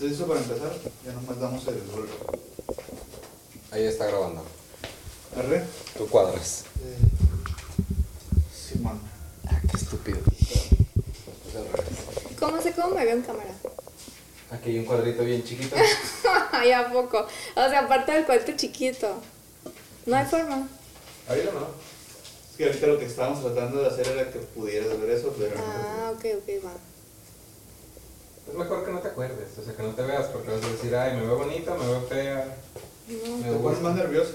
¿Estás listo para empezar? Ya nomás damos el rol. Ahí está grabando. ¿Arre? Tú cuadras. Simón. Ah, qué estúpido. ¿Cómo sé cómo me veo en cámara? Aquí hay un cuadrito bien chiquito. Ay, ¿a poco? O sea, aparte del cuarto chiquito. No hay forma. Ahorita no. Es que ahorita lo que estábamos tratando de hacer era que pudieras ver eso, pero no. Ah, ok, ok, va. Es mejor que no te acuerdes, o sea, que no te veas porque vas a decir, ay, me veo bonita, me veo fea, No, me Te pones más nervioso.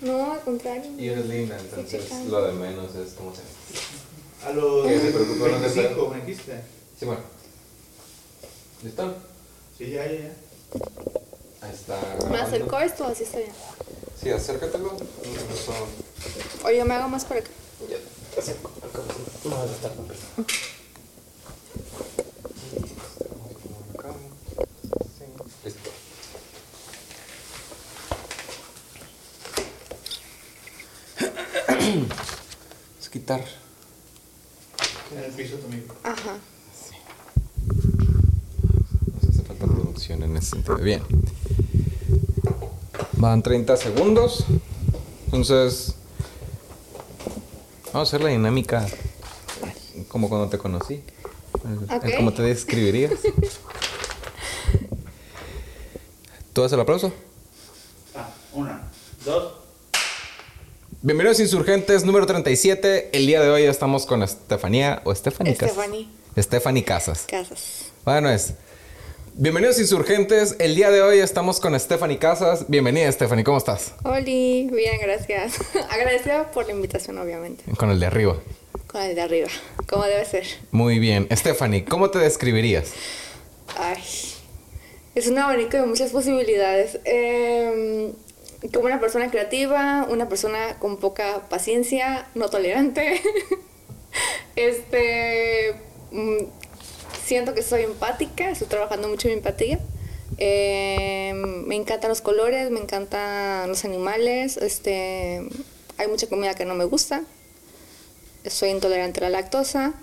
no, al contrario. Y eres linda, entonces lo de menos es como se. A los Que se preocupe, no te 25 me dijiste. Sí, bueno. ¿Listo? Sí, ya, ya, ya. Ahí está. ¿Me acerco esto o así está bien? Sí, acércatelo. Eso. O yo me hago más para acá. Ya, te acerco. No a estar con Listo. En el piso también. Ajá. Nos hace falta producción en ese sentido. Bien. Van 30 segundos. Entonces. Vamos a hacer la dinámica como cuando te conocí. Ok. ¿Cómo te describirías? ¿Tú das el aplauso? Ah, una, dos. Bienvenidos Insurgentes número 37. El día de hoy estamos con Estefanía o Stephanie Casas. Stephanie. Stephanie Casas. Casas. Bueno, es. Bienvenidos Insurgentes. El día de hoy estamos con Stephanie Casas. Bienvenida, Stephanie. ¿Cómo estás? Oli, bien, gracias. Agradecida por la invitación, obviamente. Con el de arriba. Con el de arriba, como debe ser. Muy bien. Stephanie, ¿cómo te describirías? Ay, es un abanico de muchas posibilidades. Eh, como una persona creativa, una persona con poca paciencia, no tolerante. este, mm, siento que soy empática, estoy trabajando mucho en mi empatía. Eh, me encantan los colores, me encantan los animales. Este, hay mucha comida que no me gusta. Soy intolerante a la lactosa.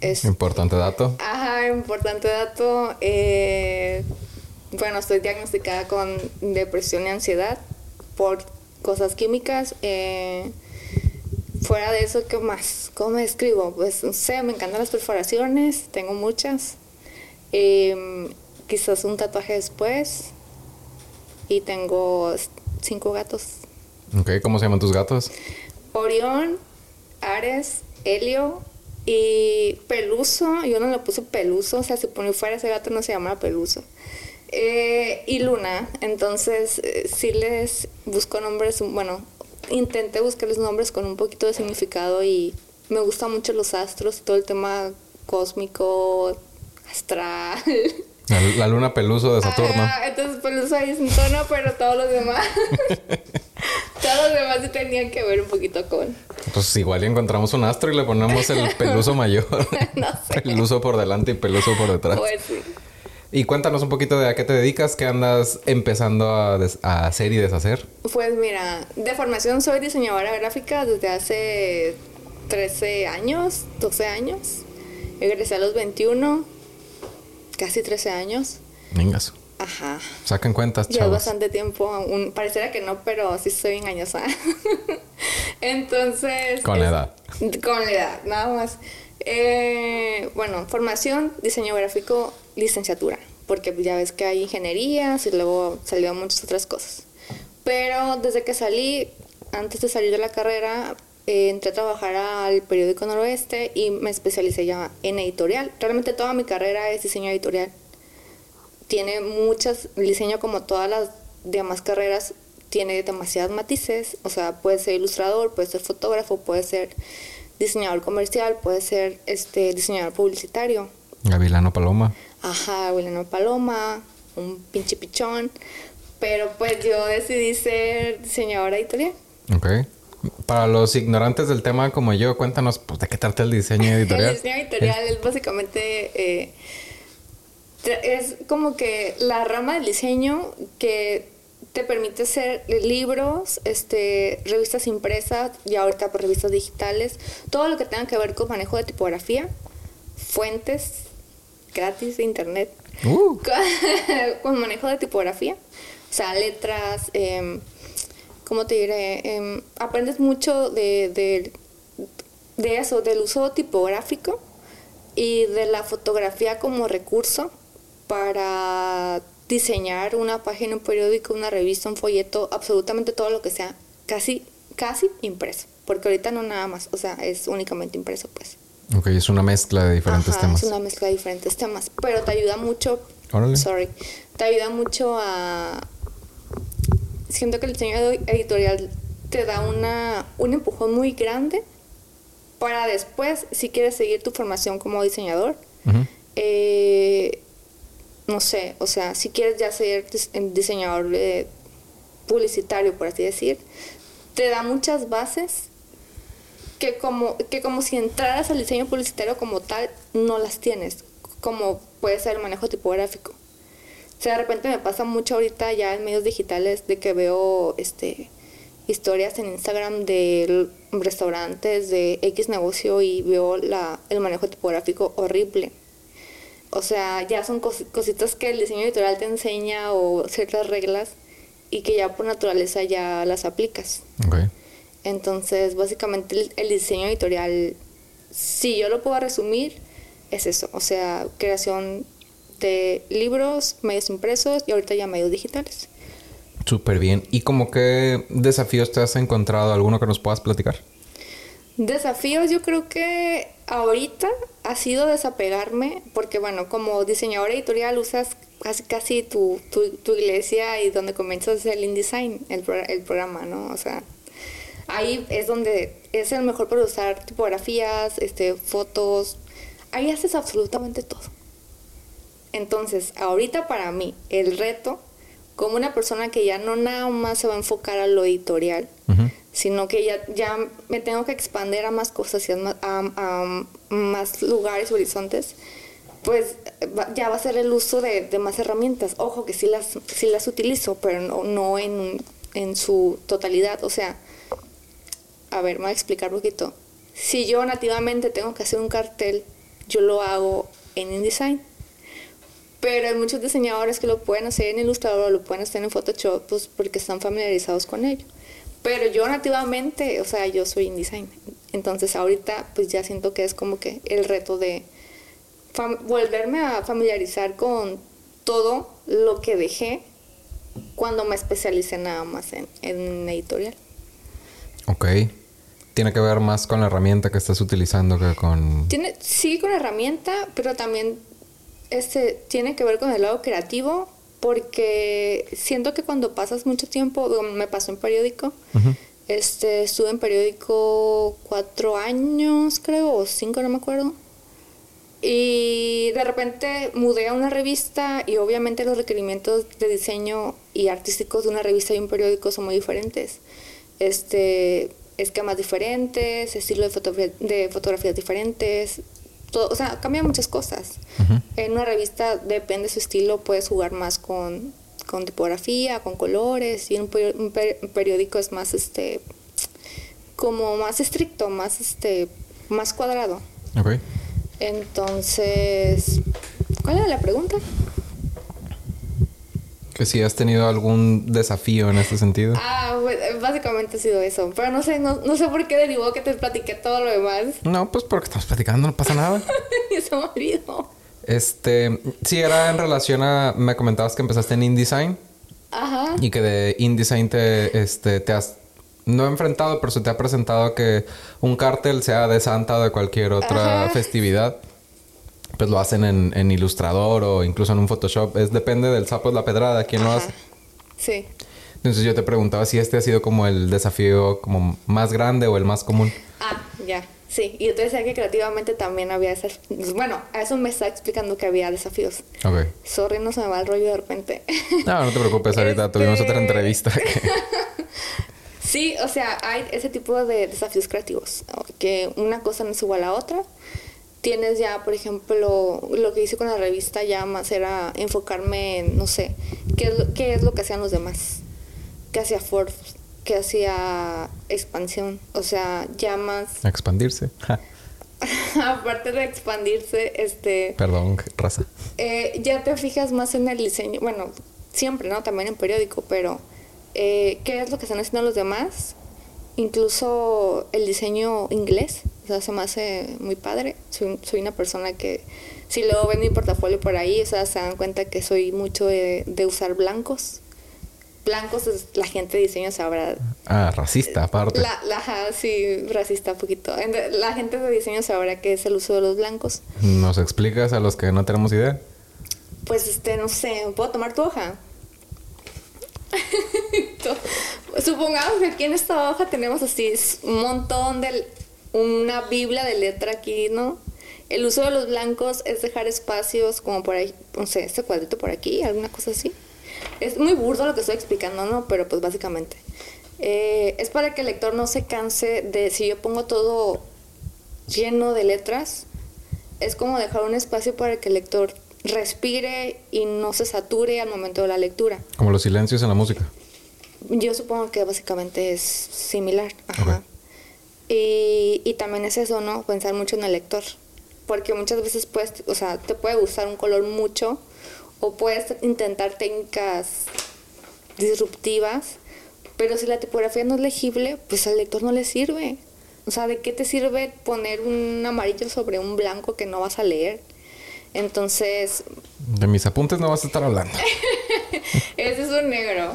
Es, Importante dato. Ajá, importante dato. eh, bueno, estoy diagnosticada con depresión y ansiedad por cosas químicas. eh, fuera de eso, ¿qué más? ¿Cómo me describo? Pues no sé, me encantan las perforaciones, tengo muchas. eh, quizás un tatuaje después. Y tengo cinco gatos. Ok, ¿cómo se llaman tus gatos? Orión, Ares, Helio y Peluso. Yo no le puse Peluso, o sea, si pone fuera ese gato no se llama Peluso. Eh, y Luna, entonces eh, sí les busco nombres, bueno, intenté buscarles nombres con un poquito de significado y me gustan mucho los astros todo el tema cósmico, astral. La, la luna peluso de Saturno. Ah, entonces Peluso ahí es un tono, pero todos los demás, todos los demás sí tenían que ver un poquito con... Pues igual encontramos un astro y le ponemos el peluso mayor. No sé. Peluso por delante y peluso por detrás. Pues sí. Y cuéntanos un poquito de a qué te dedicas, qué andas empezando a, a hacer y deshacer. Pues mira, de formación soy diseñadora gráfica desde hace 13 años, 12 años. Egresé a los 21, casi 13 años. Vengas. Ajá. Saquen cuentas, chavos. bastante tiempo, aún, pareciera que no, pero sí soy engañosa. Entonces... Con la es- edad. Con la edad, nada más. Eh, bueno, formación, diseño gráfico, licenciatura, porque ya ves que hay ingenierías y luego salieron muchas otras cosas. Pero desde que salí, antes de salir de la carrera, eh, entré a trabajar al periódico Noroeste y me especialicé ya en editorial. Realmente toda mi carrera es diseño editorial. Tiene muchas, el diseño como todas las demás carreras, tiene demasiados matices. O sea, puede ser ilustrador, puede ser fotógrafo, puede ser diseñador comercial, puede ser este diseñador publicitario. Gavilano Paloma. Ajá, William Paloma, un pinche pichón. Pero pues yo decidí ser diseñadora editorial. Ok. Para los ignorantes del tema como yo, cuéntanos pues, de qué trata el diseño editorial. El diseño editorial es básicamente eh, es como que la rama del diseño que te permite hacer libros, este, revistas impresas y ahorita por revistas digitales, todo lo que tenga que ver con manejo de tipografía, fuentes gratis de internet, Uh, con manejo de tipografía. O sea, letras, em, ¿cómo te diré? Em, aprendes mucho de, de, de eso, del uso tipográfico y de la fotografía como recurso para diseñar una página, un periódico, una revista, un folleto, absolutamente todo lo que sea, casi, casi impreso. Porque ahorita no nada más, o sea, es únicamente impreso, pues. Ok, es una mezcla de diferentes Ajá, temas. Es una mezcla de diferentes temas, pero te ayuda mucho. Órale. Sorry. Te ayuda mucho a. Siento que el diseño ed- editorial te da una, un empujón muy grande para después, si quieres seguir tu formación como diseñador, eh, no sé, o sea, si quieres ya ser diseñador eh, publicitario, por así decir, te da muchas bases que como, que como si entraras al diseño publicitario como tal, no las tienes, como puede ser el manejo tipográfico. O sea, de repente me pasa mucho ahorita ya en medios digitales de que veo este historias en Instagram de restaurantes de X negocio y veo la, el manejo tipográfico horrible. O sea, ya son cos- cositas que el diseño editorial te enseña o ciertas reglas y que ya por naturaleza ya las aplicas. Ok. Entonces, básicamente el, el diseño editorial, si yo lo puedo resumir, es eso. O sea, creación de libros, medios impresos y ahorita ya medios digitales. Súper bien. ¿Y como qué desafíos te has encontrado? ¿Alguno que nos puedas platicar? Desafíos yo creo que ahorita ha sido desapegarme porque bueno, como diseñador editorial usas casi, casi tu, tu, tu iglesia y donde comienzas el InDesign, el, el programa, ¿no? O sea, ahí es donde es el mejor para usar tipografías, este, fotos, ahí haces absolutamente todo. Entonces, ahorita para mí, el reto, como una persona que ya no nada más se va a enfocar a lo editorial, sino que ya, ya me tengo que expandir a más cosas y a, ma- a- a más lugares, horizontes, pues ya va a ser el uso de, de más herramientas. Ojo que sí las, sí las utilizo, pero no, no en, en su totalidad. O sea, a ver, me voy a explicar un poquito. Si yo nativamente tengo que hacer un cartel, yo lo hago en InDesign. Pero hay muchos diseñadores que lo pueden hacer en Illustrator o lo pueden hacer en Photoshop pues, porque están familiarizados con ello. Pero yo nativamente, o sea, yo soy InDesign. Entonces ahorita pues ya siento que es como que el reto de volverme a familiarizar con todo lo que dejé cuando me especialicé nada más en, en editorial. Ok. Tiene que ver más con la herramienta que estás utilizando que con... Tiene, sí con herramienta, pero también este, tiene que ver con el lado creativo, porque siento que cuando pasas mucho tiempo, me pasó en periódico, Ujú. este, estuve en periódico cuatro años, creo, o cinco, no me acuerdo. Y de repente mudé a una revista y obviamente los requerimientos de diseño y artísticos de una revista y un periódico son muy diferentes. Este, esquemas diferentes, estilo de, fotografía- de fotografías diferentes, todo, o sea, cambian muchas cosas. En una revista depende de su estilo, puedes jugar más con, con tipografía, con colores, y un, un per- un periódico es más este como más estricto, más este más cuadrado. Ok. Entonces, ¿cuál era la pregunta? Que si has tenido algún desafío en este sentido. Ah, pues, básicamente ha sido eso. Pero no sé, no, no sé por qué derivó que te platiqué todo lo demás. No, pues porque estamos platicando, no pasa nada. se me olvidó. Este, sí, era en relación a. Me comentabas que empezaste en InDesign Ajá. y que de InDesign te, este, te has. No enfrentado, pero se te ha presentado que un cartel, sea de Santa o de cualquier otra Ajá. festividad, pues lo hacen en, en Ilustrador o incluso en un Photoshop. Es depende del sapo de la pedrada, quién lo Ajá. hace. Sí. Entonces yo te preguntaba si este ha sido como el desafío como más grande o el más común. Ah, ya. Sí. Y yo te decía que creativamente también había esas... Bueno, a eso me está explicando que había desafíos. Ok. Sorry, no se me va el rollo de repente. No, no te preocupes, ahorita Este- tuvimos otra entrevista. que- Sí, o sea, hay ese tipo de desafíos creativos, que una cosa no es igual a otra. Tienes ya, por ejemplo, lo que hice con la revista ya más era enfocarme en, no sé, qué es lo, qué es lo que hacían los demás, qué hacía Forbes, qué hacía Expansión, o sea, ya más... a expandirse. Ja. aparte de expandirse, este... Perdón, raza. Eh, ya te fijas más en el diseño, bueno, siempre, ¿no? También en periódico, pero eh, ¿qué es lo que están haciendo los demás? Incluso el diseño inglés, o sea, se me hace muy padre. Soy, soy una persona que, si luego ven mi portafolio por ahí, o sea, se dan cuenta que soy mucho de, de usar blancos. Blancos, es, la gente de diseño sabrá. Ah, racista, aparte. La, sí, racista un poquito. La gente de diseño sabrá qué es el uso de los blancos. ¿Nos explicas a los que no tenemos idea? Pues, este, no sé, ¿puedo tomar tu hoja? Supongamos que aquí en esta hoja tenemos así un montón de... una biblia de letra aquí, ¿no? El uso de los blancos es dejar espacios como por ahí, no sé, este cuadrito por aquí, alguna cosa así. Es muy burdo lo que estoy explicando, ¿no? Pero pues básicamente. eh, es para que el lector no se canse de si yo pongo todo lleno de letras, es como dejar un espacio para que el lector respire y no se sature al momento de la lectura. Como los silencios en la música. Yo supongo que básicamente es similar. Ajá. Y, y también es eso, ¿no? Pensar mucho en el lector. Porque muchas veces puedes, o sea, te puede gustar un color mucho o puedes intentar técnicas disruptivas, pero si la tipografía no es legible, pues al lector no le sirve. O sea, ¿de qué te sirve poner un amarillo sobre un blanco que no vas a leer? Entonces, De mis apuntes no vas a estar hablando. ese es un negro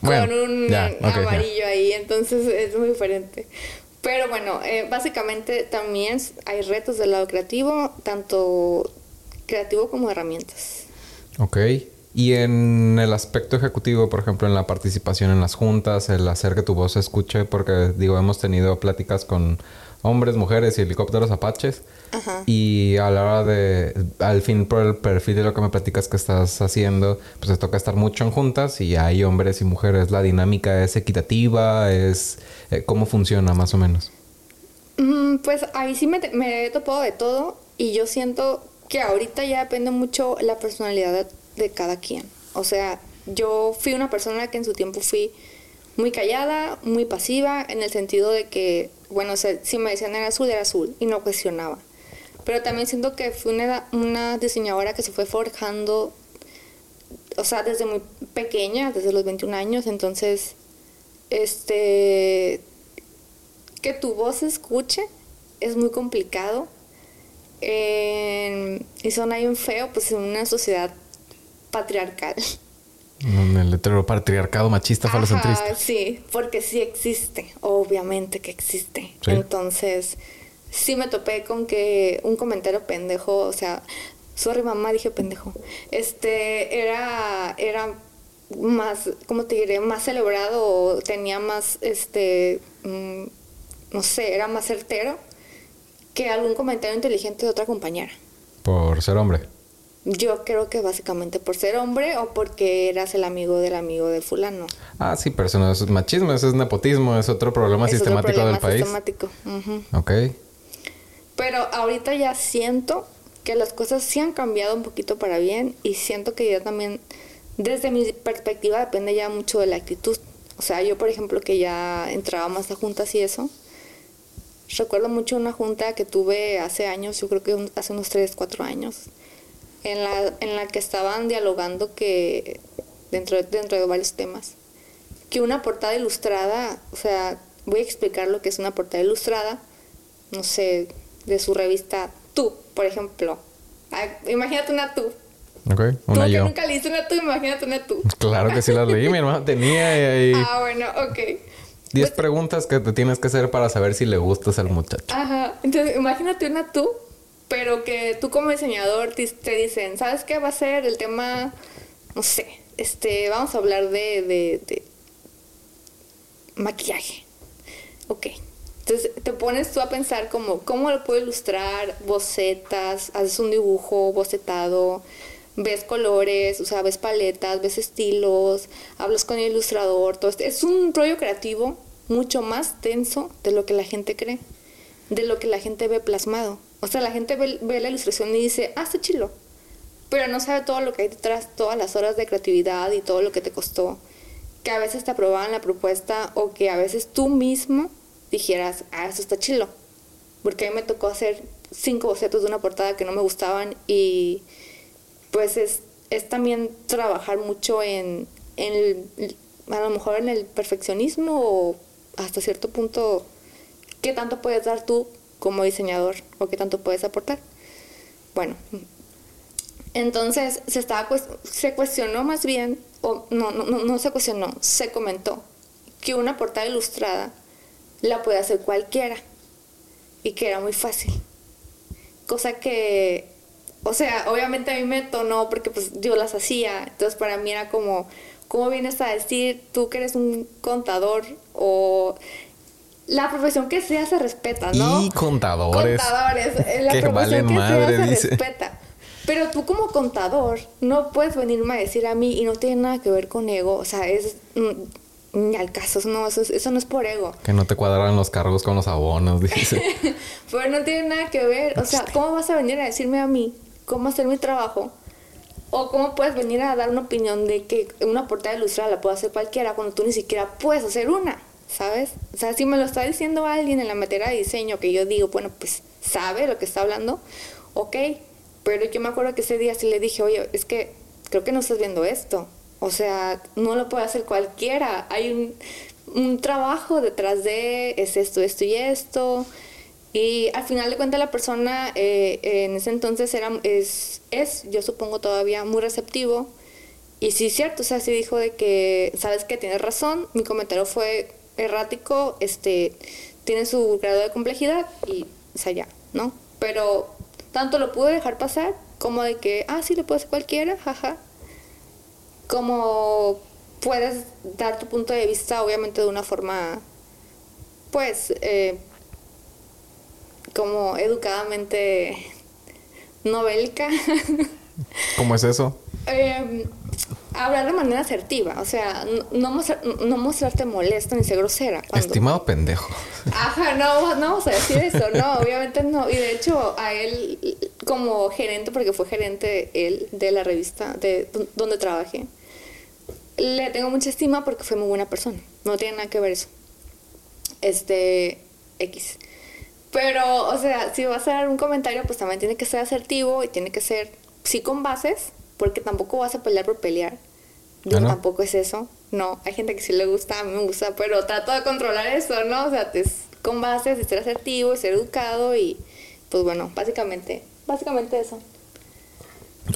Bueno, con un ya, ok, ya. amarillo ahí, entonces es muy diferente. Pero bueno, eh, básicamente también hay retos del lado creativo, tanto creativo como herramientas. Ok. Y en el aspecto ejecutivo, por ejemplo, en la participación en las juntas, el hacer que tu voz se escuche, porque digo, hemos tenido pláticas con hombres, mujeres y helicópteros apaches. Ajá. Y a la hora de, al fin, por el perfil de lo que me platicas que estás haciendo, pues te toca estar mucho en juntas y hay hombres y mujeres. La dinámica es equitativa, es eh, cómo funciona más o menos. Mm, Pues ahí sí me, me he topado de todo y yo siento que ahorita ya depende mucho la personalidad de, de cada quien. O sea, yo fui una persona que en su tiempo fui muy callada, muy pasiva, en el sentido de que, bueno, o sea, si me decían era azul, era azul y no cuestionaba. Pero también siento que fui una, una diseñadora que se fue forjando, o sea, desde muy pequeña, desde los 21 años, entonces, este, que tu voz se escuche es muy complicado. En- y son ahí un feo, pues en una sociedad patriarcal. En el heteropatriarcado machista falocentrista. Ajá, sí, porque sí existe, obviamente que existe. Sí. Entonces, sí me topé con que un comentario pendejo, o sea, sorry mamá, dije pendejo. Este era era más, ¿cómo te diré? Más celebrado o tenía más este mm, no sé, era más certero que algún comentario inteligente de otra compañera. Por ser hombre. Yo creo que básicamente por ser hombre o porque eras el amigo del amigo de fulano. Ah, sí, pero eso no es machismo, eso es nepotismo, es otro problema Es otro sistemático del problema país. sistemático, ujú. Ok. Pero ahorita ya siento que las cosas sí han cambiado un poquito para bien y siento que ya también, desde mi perspectiva, depende ya mucho de la actitud. O sea, yo, por ejemplo, que ya entraba más a juntas y eso, recuerdo mucho una junta que tuve hace años, yo creo que un- hace unos 3, 4 años, en la, en la que estaban dialogando que, dentro de, dentro de varios temas, que una portada ilustrada, o sea, voy a explicar lo que es una portada ilustrada, no sé, de su revista Tú, por ejemplo. Ay, imagínate una Tú. Ok. Tú Una que yo. nunca leíste una Tú, imagínate una Tú. Claro que sí las leí, mi hermano tenía ahí Ah, bueno, ok. 10 preguntas que te tienes que hacer para saber si le gustas al muchacho. Ajá, entonces imagínate una Tú, pero que tú como diseñador te, te dicen, ¿sabes qué va a ser el tema? No sé, este, vamos a hablar de, de, de maquillaje. Ok. Entonces te pones tú a pensar como, ¿cómo lo puedo ilustrar? Bocetas, haces un dibujo bocetado, ves colores, o sea, ves paletas, ves estilos, hablas con el ilustrador, todo esto. Es un rollo creativo mucho más tenso de lo que la gente cree, de lo que la gente ve plasmado. O sea, la gente ve, ve la ilustración y dice, ah, está chilo. Pero no sabe todo lo que hay detrás, todas las horas de creatividad y todo lo que te costó. Que a veces te aprobaban la propuesta o que a veces tú mismo dijeras, ah, eso está chilo. porque a mí me tocó hacer cinco bocetos de una portada que no me gustaban y pues es, es también trabajar mucho en, en a lo mejor en el perfeccionismo o hasta cierto punto qué tanto puedes dar tú como diseñador o qué tanto puedes aportar. Bueno, entonces se estaba se cuestionó más bien o no, no no no se cuestionó, se comentó que una portada ilustrada la puede hacer cualquiera y que era muy fácil. Cosa que, o sea, obviamente a mí me tonó porque pues yo las hacía, entonces para mí era como, ¿cómo vienes a decir tú que eres un contador o la profesión que sea se respeta, ¿no? Y contadores. Contadores, eh, la Que profesión valen que madre, sea se dice. respeta. Pero tú como contador no puedes venirme a decir a mí y no tiene nada que ver con ego, o sea, es mm, ni al caso, no, eso, es- eso no es por ego. Que no te cuadran los cargos con los abonos, dice. Pero no tiene nada que ver. O sea, ¿cómo vas a venir a decirme a mí cómo hacer mi trabajo? O cómo puedes venir a dar una opinión de que una portada ilustrada la puede hacer cualquiera cuando tú ni siquiera puedes hacer una, ¿sabes? O sea, si me lo está diciendo alguien en la materia de diseño que yo digo, bueno, pues sabe lo que está hablando, ok. Pero yo me acuerdo que ese día sí le dije, oye, es que creo que no estás viendo esto. O sea, no lo puede hacer cualquiera. Hay un, un trabajo detrás de es esto, esto y esto. Y al final de cuentas la persona eh, en ese entonces era, es, es, yo supongo todavía muy receptivo. Y sí, cierto, o sea, sí dijo de que, sabes que tienes razón, mi comentario fue errático, este, tiene su grado de complejidad y, o sea, ya, ¿no? Pero tanto lo pude dejar pasar como de que, ah, sí, lo puede hacer cualquiera, jaja. Como puedes dar tu punto de vista, obviamente, de una forma, pues, eh, como educadamente novélica. ¿Cómo es eso? Eh, hablar de manera asertiva, o sea, no, mostrar- no mostrarte molesta ni ser grosera. cuando- Estimado pendejo. Ajá, no, no vamos a decir eso, no, obviamente no. Y de hecho, a él, como gerente, porque fue gerente él de la revista de donde trabajé, le tengo mucha estima porque fue muy buena persona. No tiene nada que ver eso. Este, X. Pero, o sea, si vas a dar un comentario, pues también tiene que ser asertivo y tiene que ser, sí, con bases, porque tampoco vas a pelear por pelear. Yo Ah, ¿no? tampoco es eso. No, hay gente que sí le gusta, a mí me gusta, pero trato de controlar eso, ¿no? O sea, es con bases, de ser asertivo, ser educado y, pues bueno, básicamente, básicamente eso.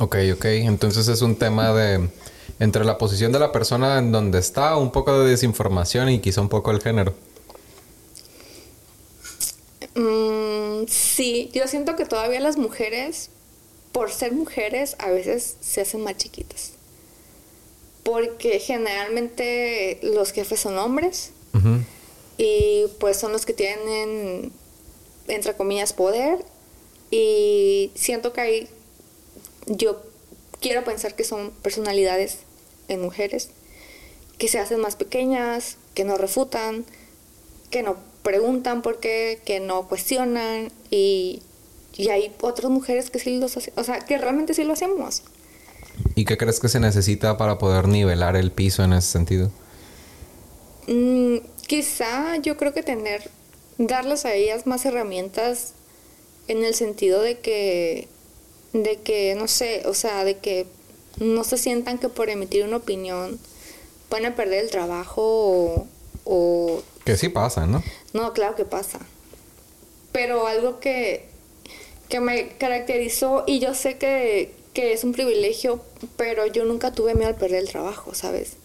Ok, ok. Entonces es un tema de... Entre la posición de la persona en donde está, un poco de desinformación y quizá un poco el género. Mm, sí, yo siento que todavía las mujeres, por ser mujeres, a veces se hacen más chiquitas. Porque generalmente los jefes son hombres y pues son los que tienen, entre comillas, poder. Y siento que ahí yo quiero pensar que son personalidades en mujeres que se hacen más pequeñas, que no refutan, que no preguntan por qué, que no cuestionan y, y hay otras mujeres que sí los hacen, o sea, que realmente sí lo hacemos. ¿Y qué crees que se necesita para poder nivelar el piso en ese sentido? Mm, quizá yo creo que tener, darles a ellas más herramientas en el sentido de que, de que, no sé, o sea, de que no se sientan que por emitir una opinión van a perder el trabajo o, o Que sí pasa, ¿no? no, claro que pasa. Pero algo que, que me caracterizó, y yo sé que, que es un privilegio, pero yo nunca tuve miedo al perder el trabajo, ¿sabes?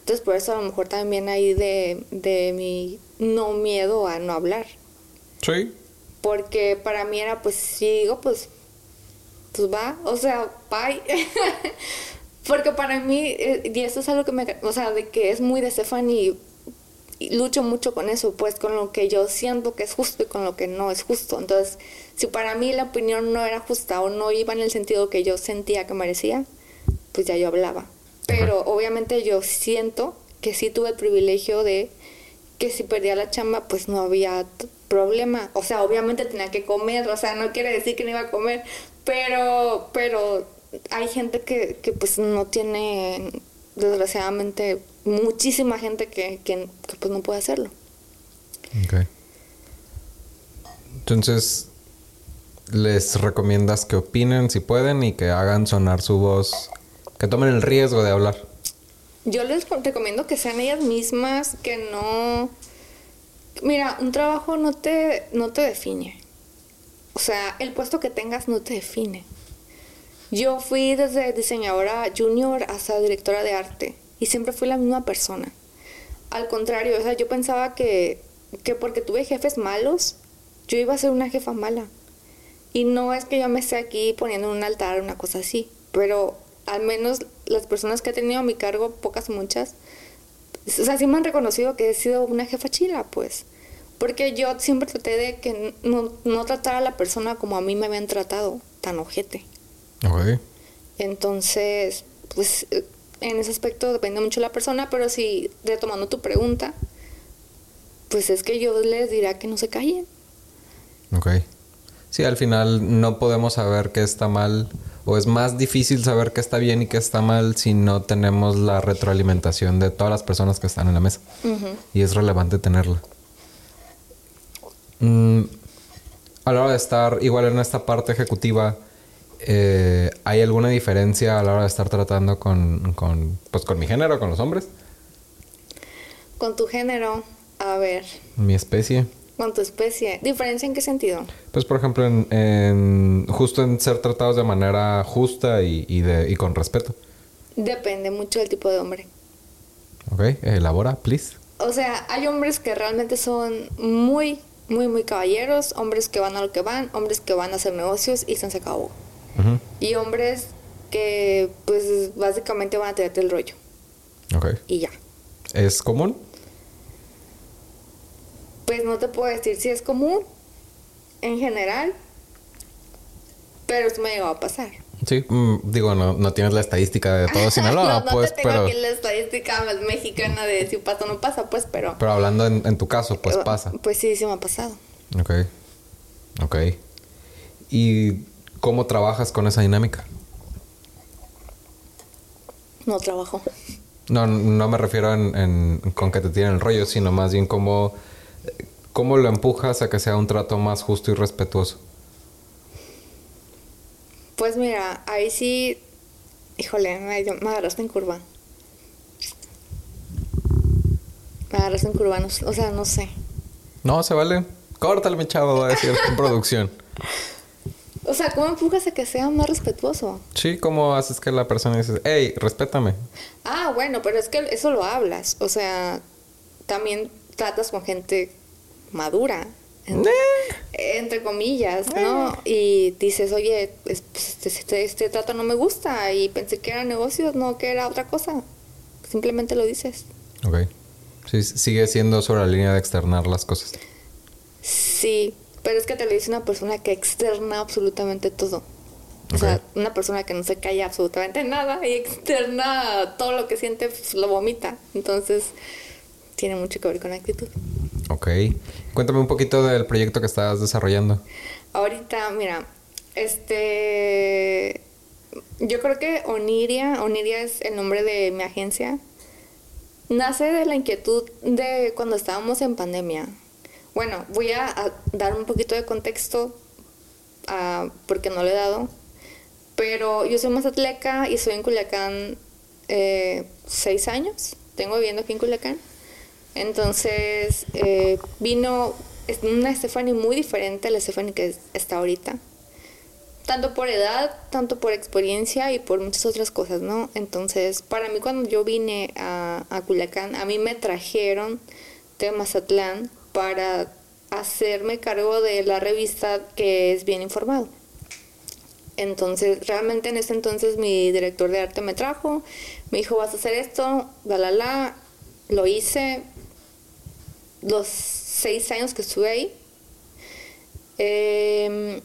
Entonces por eso a lo mejor también hay de, de mi no miedo a no hablar. Sí. Porque para mí era, pues, si digo, pues, pues va, o sea, bye. Porque para mí, eh, y esto es algo que me, o sea, de que es muy de Stephanie, y lucho mucho con eso, pues, con lo que yo siento que es justo y con lo que no es justo. Entonces, si para mí la opinión no era justa o no iba en el sentido que yo sentía que merecía, pues ya yo hablaba. Pero obviamente yo siento que sí tuve el privilegio de que si perdía la chamba, pues no había problema. O sea, obviamente tenía que comer, o sea, no quiere decir que no iba a comer, pero, pero hay gente que, que pues no tiene, desgraciadamente, muchísima gente que, que, que, pues no puede hacerlo. Ok. Entonces, les recomiendas que opinen si pueden y que hagan sonar su voz, que tomen el riesgo de hablar. Yo les recomiendo que sean ellas mismas, que no... Mira, un trabajo no te, no te define. O sea, el puesto que tengas no te define. Yo fui desde diseñadora junior hasta directora de arte y siempre fui la misma persona. Al contrario, o sea, yo pensaba que, que porque tuve jefes malos, yo iba a ser una jefa mala. Y no es que yo me esté aquí poniendo en un altar una cosa así, pero al menos las personas que he tenido a mi cargo, pocas, muchas, o sea, sí me han reconocido que he sido una jefa chila, pues. Porque yo siempre traté de que no, no tratar a la persona como a mí me habían tratado, tan ojete. Ok. Entonces, pues en ese aspecto depende mucho de la persona, pero si retomando tu pregunta, pues es que yo les diría que no se callen. Ok. Sí, al final no podemos saber qué está mal o es más difícil saber qué está bien y qué está mal si no tenemos la retroalimentación de todas las personas que están en la mesa. Y es relevante tenerla. Mm, a la hora de estar igual en esta parte ejecutiva, eh, ¿hay alguna diferencia a la hora de estar tratando con, con, pues, con mi género, con los hombres? Con tu género, a ver. Mi especie. Con tu especie. ¿Diferencia en qué sentido? Pues, por ejemplo, en, en justo en ser tratados de manera justa y, y, de, y con respeto. Depende mucho del tipo de hombre. Ok, elabora, please. O sea, hay hombres que realmente son muy, muy, muy caballeros, hombres que van a lo que van, hombres que van a hacer negocios y se acabó. Ujú. Y hombres que, pues, básicamente van a tirarte el rollo Ok. y ya. ¿Es común? Pues no te puedo decir si es común en general, pero eso me llegó a pasar. Sí, mm, digo, no, no tienes la estadística de todo Sinaloa, no, no pues, te tengo pero, aquí la estadística mexicana de si pasa o no pasa, pues, pero... pero hablando en, en tu caso, pues eh, pasa. Pues sí, sí me ha pasado. Ok. Ok. ¿Y cómo trabajas con esa dinámica? No trabajo. No, no me refiero en, en- con que te tiren el rollo, sino más bien cómo, cómo lo empujas a que sea un trato más justo y respetuoso. Pues mira, ahí sí... Híjole, me, me agarraste en curva. Me agarraste en curva, no o sea, no sé. No, se vale. Córtale, mi chavo, va a decir en producción. O sea, ¿cómo empujas a que sea más respetuoso? Sí, ¿cómo haces que la persona dice, hey, respétame? Ah, bueno, pero es que eso lo hablas. O sea, también tratas con gente madura, en- entre comillas, ¿no? Y dices, oye, es- este, este, este trato no me gusta y pensé que era negocios, no que era otra cosa. Simplemente lo dices. Ok. Sí, sigue siendo sobre la línea de externar las cosas. Sí, pero es que te lo dice una persona que externa absolutamente todo. O sea, una persona que no se calla absolutamente nada y externa todo lo que siente, pues, lo vomita. Entonces, tiene mucho que ver con la actitud. Ok. Cuéntame un poquito del proyecto que estás desarrollando. Ahorita, mira, este. Yo creo que Oniria, Oniria es el nombre de mi agencia. Nace de la inquietud de cuando estábamos en pandemia. Bueno, voy a, dar un poquito de contexto ah, porque no lo he dado. Pero yo soy mazatleca y soy en Culiacán eh, seis años. Tengo viviendo aquí en Culiacán. Entonces eh, vino una Stephanie muy diferente a la Stephanie que está ahorita. Tanto por edad, tanto por experiencia y por muchas otras cosas, ¿no? Entonces, para mí cuando yo vine a, a Culiacán, a mí me trajeron de Mazatlán para hacerme cargo de la revista que es Bien Informado. Entonces, realmente en ese entonces mi director de arte me trajo, me dijo, vas a hacer esto, la la la, lo hice los seis años que estuve ahí. Eh,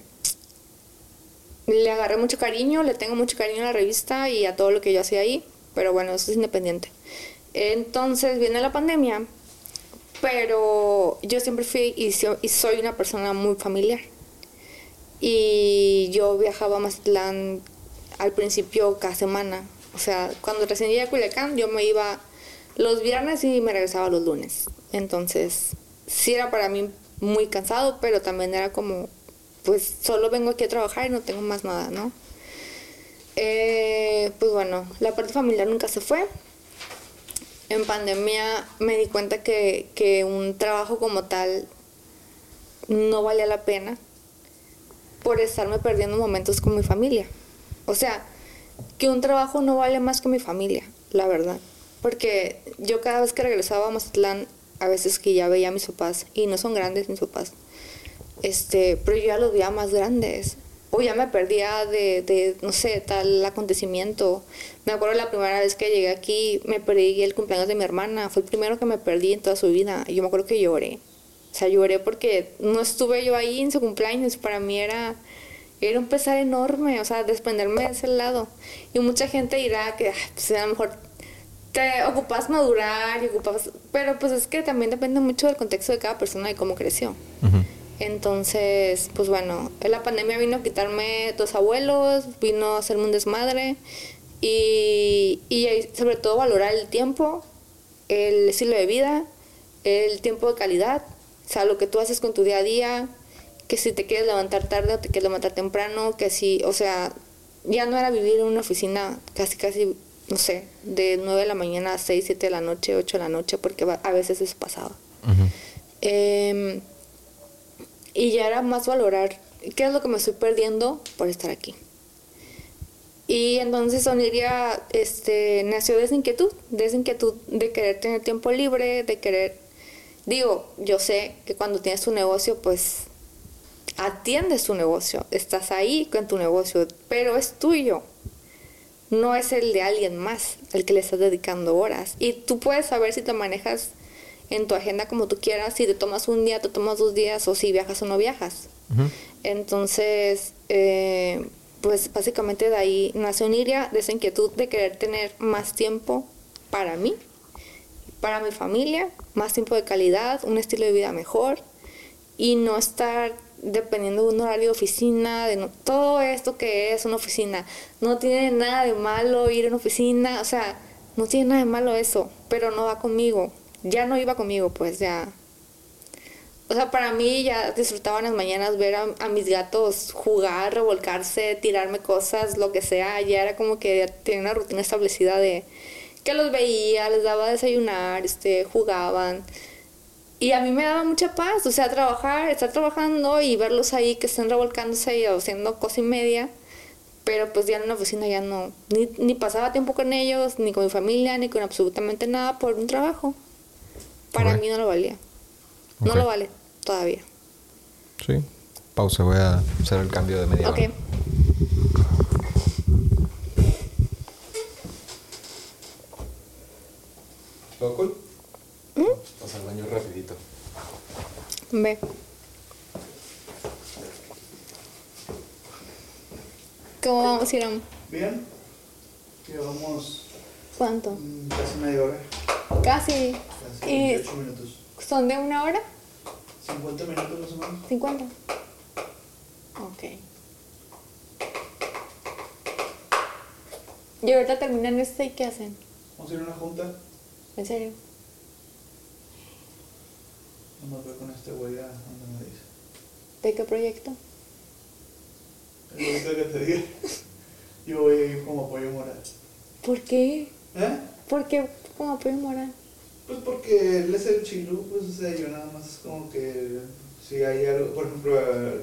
le agarré mucho cariño, le tengo mucho cariño a la revista y a todo lo que yo hacía ahí, pero bueno, eso es independiente. Entonces viene la pandemia, pero yo siempre fui y soy una persona muy familiar. Y yo viajaba a Mazatlán al principio cada semana. O sea, cuando recién llegué a Culiacán, yo me iba los viernes y me regresaba los lunes. Entonces, sí era para mí muy cansado, pero también era como, pues solo vengo aquí a trabajar y no tengo más nada, ¿no? Eh, pues bueno, la parte familiar nunca se fue. En pandemia me di cuenta que, que un trabajo como tal no valía la pena por estarme perdiendo momentos con mi familia. O sea, que un trabajo no vale más que mi familia, la verdad. Porque yo cada vez que regresaba a Mazatlán, a veces que ya veía a mis papás, y no son grandes mis papás, este, pero yo ya los veía más grandes. O ya me perdía de, de, no sé, tal acontecimiento. Me acuerdo la primera vez que llegué aquí, me perdí el cumpleaños de mi hermana. Fue el primero que me perdí en toda su vida. Y yo me acuerdo que lloré. O sea, lloré porque no estuve yo ahí en su cumpleaños. Para mí era, era un pesar enorme, o sea, desprenderme de ese lado. Y mucha gente dirá que pues, a lo mejor te ocupas madurar y ocupas... Pero pues es que también depende mucho del contexto de cada persona y cómo creció. Entonces, pues bueno, la pandemia vino a quitarme dos abuelos, vino a hacerme un desmadre y, y sobre todo valorar el tiempo, el estilo de vida, el tiempo de calidad, o sea, lo que tú haces con tu día a día, que si te quieres levantar tarde o te quieres levantar temprano, que si, o sea, ya no era vivir en una oficina casi, casi, no sé, de 9 de la mañana a 6, 7 de la noche, 8 de la noche, porque a veces eso pasaba. eh, y ya era más valorar qué es lo que me estoy perdiendo por estar aquí. Y entonces Oniria este, nació de esa inquietud, de esa inquietud de querer tener tiempo libre, de querer... Digo, yo sé que cuando tienes tu negocio, pues atiendes tu negocio, estás ahí con tu negocio, pero es tuyo. No es el de alguien más el que le estás dedicando horas. Y tú puedes saber si te manejas en tu agenda como tú quieras, si te tomas un día, te tomas dos días, o si viajas o no viajas. Entonces, eh, pues básicamente de ahí nace Oniria, de esa inquietud de querer tener más tiempo para mí, para mi familia, más tiempo de calidad, un estilo de vida mejor y no estar dependiendo de un horario de oficina, de todo esto que es una oficina. No tiene nada de malo ir a una oficina, o sea, no tiene nada de malo eso, pero no va conmigo ya no iba conmigo, pues ya. O sea, para mí ya disfrutaba en las mañanas ver a, mis gatos jugar, revolcarse, tirarme cosas, lo que sea. Ya era como que tenía una rutina establecida de que los veía, les daba a desayunar, este, jugaban. Y a mí me daba mucha paz, o sea, trabajar, estar trabajando y verlos ahí que estén revolcándose y haciendo cosa y media. Pero pues ya en la oficina ya no, ni, ni pasaba tiempo con ellos, ni con mi familia, ni con absolutamente nada por un trabajo. Para mí no lo valía. No lo vale todavía. Sí. Pausa, voy a hacer el cambio de media Ok. ¿Todo cool? Pasa al baño rapidito. Ve. ¿Cómo vamos, Iram? Bien. Llevamos ¿Cuánto? mm, casi media hora. Casi. Casi ¿Y 28 minutos. son de una hora? 50 minutos más o menos. 50. Ok. Y ahorita terminan este y ¿qué hacen? Vamos a ir a una junta. ¿En serio? Nomás voy con este güey a donde me dice. ¿De qué proyecto? El ahorita que te diga. Yo voy a ir como apoyo moral. ¿Por qué? ¿Eh? ¿Por qué como apoyo moral? Pues porque él es el chilo, pues o sea, yo nada más como que si hay algo, por ejemplo,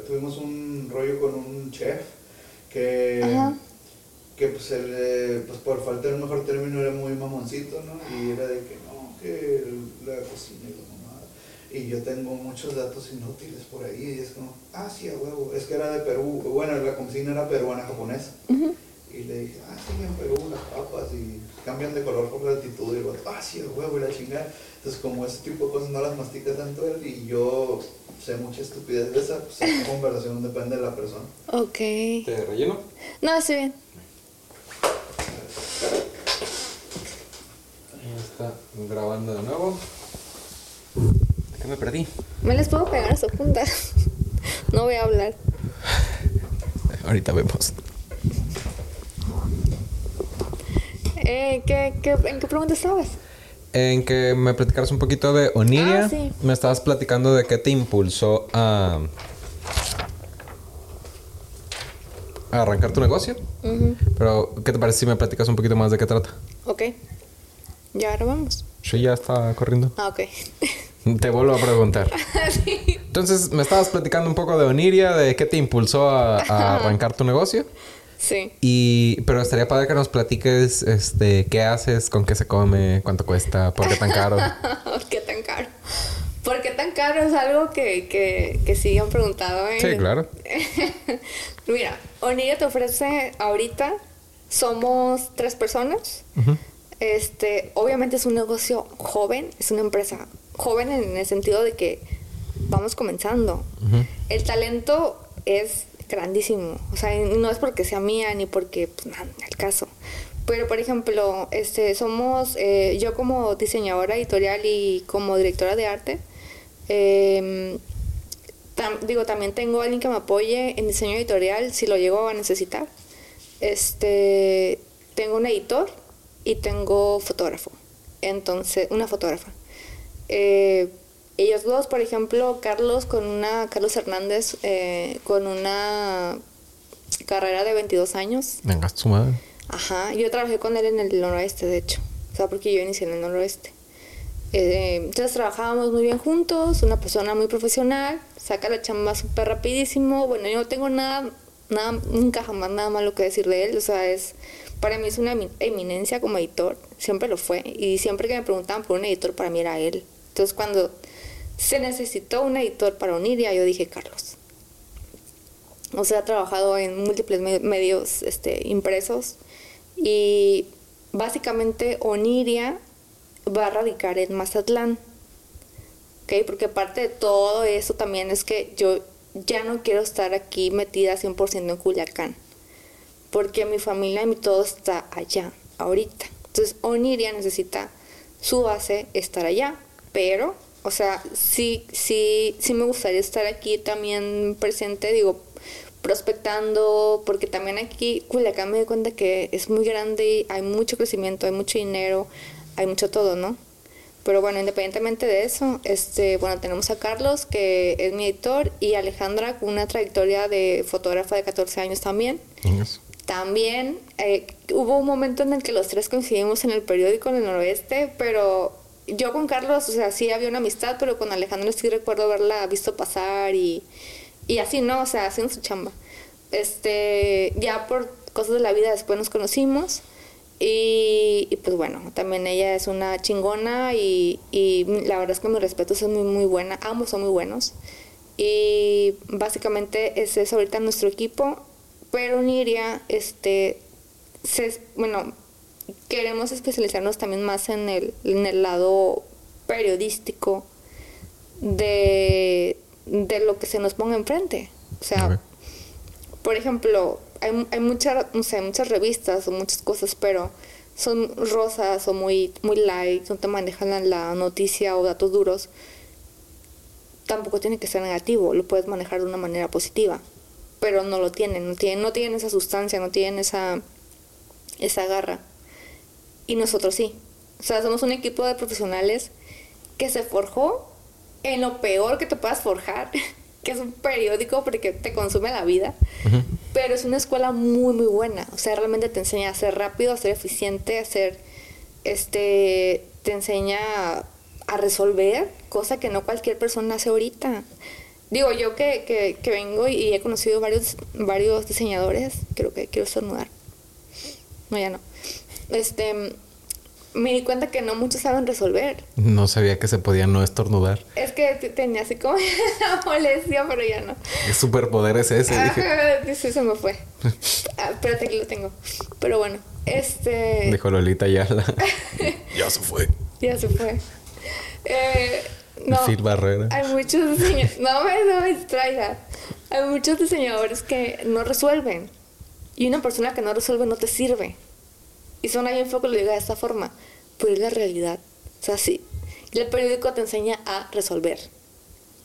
tuvimos un rollo con un chef que, Ajá. que pues él, eh, pues por falta de un mejor término era muy mamoncito, ¿no? Y era de que no, que la cocina y mamada. Y yo tengo muchos datos inútiles por ahí y es como, ah, sí, a huevo, es que era de Perú, bueno, la cocina era peruana japonesa. Y le dije, ah, sí, en Perú las papas y cambian de color por la altitud. Y el vato, ah, sí, el huevo y la chingada. Entonces, como ese tipo de cosas no las mastica tanto él y yo sé mucha estupidez de esa, pues esa conversación depende de la persona. Ok. ¿Te relleno? No, estoy bien. Ya está grabando de nuevo. ¿De qué me perdí? Me les puedo pegar a su punta. no voy a hablar. Ahorita vemos. Eh, ¿qué, qué, ¿En qué pregunta estabas? en que me platicaras un poquito de Oniria. Ah, sí. Me estabas platicando de qué te impulsó a, a arrancar tu negocio. Pero, ¿qué te parece si me platicas un poquito más de qué trata? Ok. Ya ahora vamos. Yo ya estaba corriendo. Ah, ok. Te vuelvo a preguntar. sí. Entonces, me estabas platicando un poco de Oniria, de qué te impulsó a, a arrancar tu negocio. Sí. Y, pero estaría padre que nos platiques, este, qué haces, con qué se come, cuánto cuesta, por qué tan caro. ¿Por qué tan caro? ¿Por qué tan caro? Es algo que, que, que sí han preguntado. ¿eh? Sí, claro. Mira, Oniria te ofrece ahorita, somos tres personas. Este, obviamente es un negocio joven, es una empresa joven en el sentido de que vamos comenzando. El talento es grandísimo, o sea, no es porque sea mía ni porque, pues, nada, el caso. Pero, por ejemplo, este, somos, eh, yo como diseñadora editorial y como directora de arte, tam- digo, también tengo alguien que me apoye en diseño editorial si lo llego a necesitar. Este, tengo un editor y tengo fotógrafo. Entonces, una fotógrafa. Eh, ellos dos, por ejemplo, Carlos con una, Carlos Hernández eh, con una carrera de 22 años. Venga, su madre. Ajá, yo trabajé con él en el noroeste, de hecho. O sea, porque yo inicié en el noroeste. Eh, entonces trabajábamos muy bien juntos, una persona muy profesional, saca la chamba súper rapidísimo. Bueno, yo no tengo nada, nada, nunca jamás nada malo que decir de él. O sea, es, para mí es una emi- eminencia como editor, siempre lo fue. Y siempre que me preguntaban por un editor, para mí era él. Entonces cuando se necesitó un editor para Oniria, yo dije, Carlos. O sea, ha trabajado en múltiples me- medios este, impresos y básicamente Oniria va a radicar en Mazatlán. ¿Ok? Porque parte de todo eso también es que yo ya no quiero estar aquí metida 100% en Culiacán. Porque mi familia y mi todo está allá, ahorita. Entonces Oniria necesita su base estar allá. Pero, o sea, sí, sí, sí me gustaría estar aquí también presente, digo, prospectando, porque también aquí Culiacán me di cuenta que es muy grande, hay mucho crecimiento, hay mucho dinero, hay mucho todo, ¿no? Pero bueno, independientemente de eso, este, bueno, tenemos a Carlos, que es mi editor, y Alejandra, con una trayectoria de fotógrafa de 14 años también. Vengas. También eh, hubo un momento en el que los tres coincidimos en el periódico en el noroeste, pero yo con Carlos, o sea, sí había una amistad, pero con Alejandro sí recuerdo haberla visto pasar y, y así, ¿no? O sea, haciendo su chamba. Este, ya por cosas de la vida después nos conocimos y, y, pues bueno, también ella es una chingona y, y la verdad es que mi respeto es muy, muy buena, ambos son muy buenos. Y básicamente ese es ahorita nuestro equipo, pero Niria, este, bueno, queremos especializarnos también más en el, en el lado periodístico de, de lo que se nos ponga enfrente. O sea, por ejemplo, hay, hay, mucha- no sé, muchas revistas o muchas cosas, pero son rosas o muy, muy light, no te manejan la, la noticia o datos duros. Tampoco tiene que ser negativo, lo puedes manejar de una manera positiva, pero no lo tienen, no tienen, no tienen esa sustancia, no tienen esa, esa garra. Y nosotros sí. O sea, somos un equipo de profesionales que se forjó en lo peor que te puedas forjar, que es un periódico porque te consume la vida. Pero es una escuela muy, muy buena. O sea, realmente te enseña a ser rápido, a ser eficiente, a ser, este, te enseña a, a resolver, cosa que no cualquier persona hace ahorita. Digo, yo que, que, que vengo y he conocido varios, varios diseñadores, creo que quiero estornudar. No, ya no. Este, me di cuenta que no muchos saben resolver. No sabía que se podía no estornudar. Es que tenía así como la molestia, pero ya no. ¿Qué superpoder es ese? Dije. Ajá, sí, se me fue. Ah, espérate, aquí lo tengo. Pero bueno, este. Dijo Lolita Yala. ya se fue. Ya se fue. Eh, no. Phil Barrera. Hay muchos diseñadores. No me, no me distraiga. Hay muchos diseñadores que no resuelven. Y una persona que no resuelve no te sirve. Y suena bien feo que lo diga de esta forma. Pero es la realidad. O sea, sí. Y el periódico te enseña a resolver.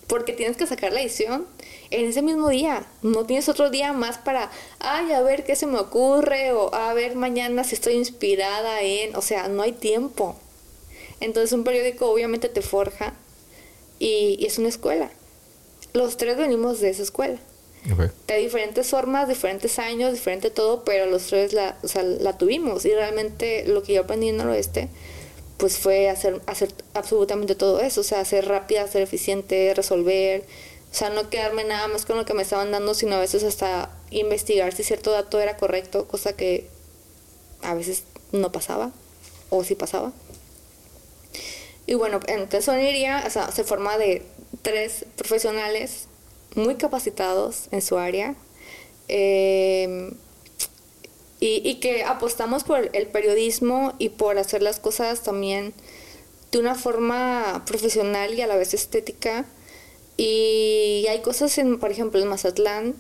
Porque tienes que sacar la edición en ese mismo día. No tienes otro día más para, ay, a ver qué se me ocurre. O a ver mañana si estoy inspirada en. O sea, no hay tiempo. Entonces un periódico obviamente te forja y, y es una escuela. Los tres venimos de esa escuela. Ok. De diferentes formas, diferentes años, diferente todo, pero los tres la, o sea, la tuvimos. Y realmente lo que yo aprendí en Noroeste, pues fue hacer, hacer absolutamente todo eso. O sea, ser rápida, ser eficiente, resolver. O sea, no quedarme nada más con lo que me estaban dando, sino a veces hasta investigar si cierto dato era correcto, cosa que a veces no pasaba, o sí pasaba. Y bueno, en Tesorería, o sea, se forma de tres profesionales muy capacitados en su área eh, y, y que apostamos por el periodismo y por hacer las cosas también de una forma profesional y a la vez estética. Y hay cosas, en, por ejemplo, en Mazatlán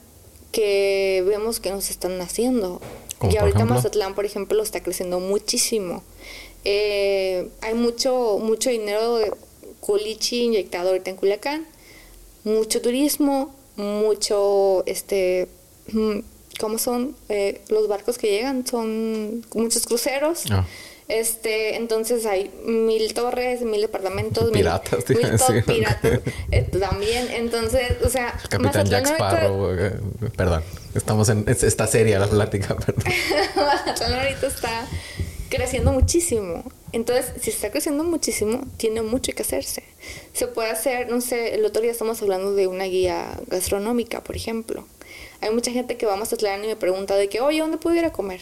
que vemos que nos están haciendo. ¿Cómo Y ahorita ejemplo? Mazatlán, por ejemplo, está creciendo muchísimo. Eh, hay mucho, mucho dinero de culichi inyectado ahorita en Culiacán, mucho turismo, mucho, este, mm, ¿cómo son? Eh, los barcos que llegan son muchos cruceros. Ah. Este, entonces hay mil torres, mil departamentos, Piratas, mil, piratas eh, también. Entonces, o sea, Capitán Jack Sparrow. eh, perdón. Estamos en... es- Está seria la plática, perdón. Mazatlán ahorita está creciendo muchísimo. Entonces, si está creciendo muchísimo, tiene mucho que hacerse. Se puede hacer, no sé, el otro día estamos hablando de una guía gastronómica, por ejemplo. Hay mucha gente que va a Mazatlán y me pregunta de que, oye, ¿dónde puedo ir a comer?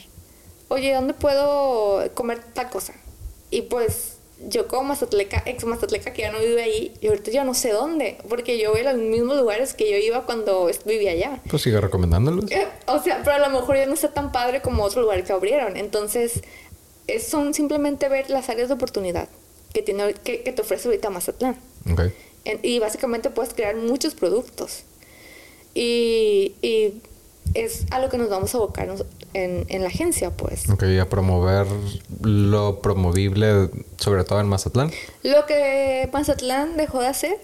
Oye, ¿dónde puedo comer tal cosa? Y pues yo como mazatleca, ex mazatleca que ya no vive ahí, y ahorita yo no sé dónde, porque yo voy a los mismos lugares que yo iba cuando vivía allá. Pues sigue recomendándolos. Eh, O sea, pero a lo mejor ya no está tan padre como otro lugar que abrieron. Entonces, es- son simplemente ver las áreas de oportunidad que, tiene, que, que te ofrece ahorita Mazatlán. Ok. En- y básicamente puedes crear muchos productos. Y, y es a lo que nos vamos a abocar en, en la agencia, pues. Ok, a promover lo promovible, sobre todo en Mazatlán. Lo que Mazatlán dejó de hacer,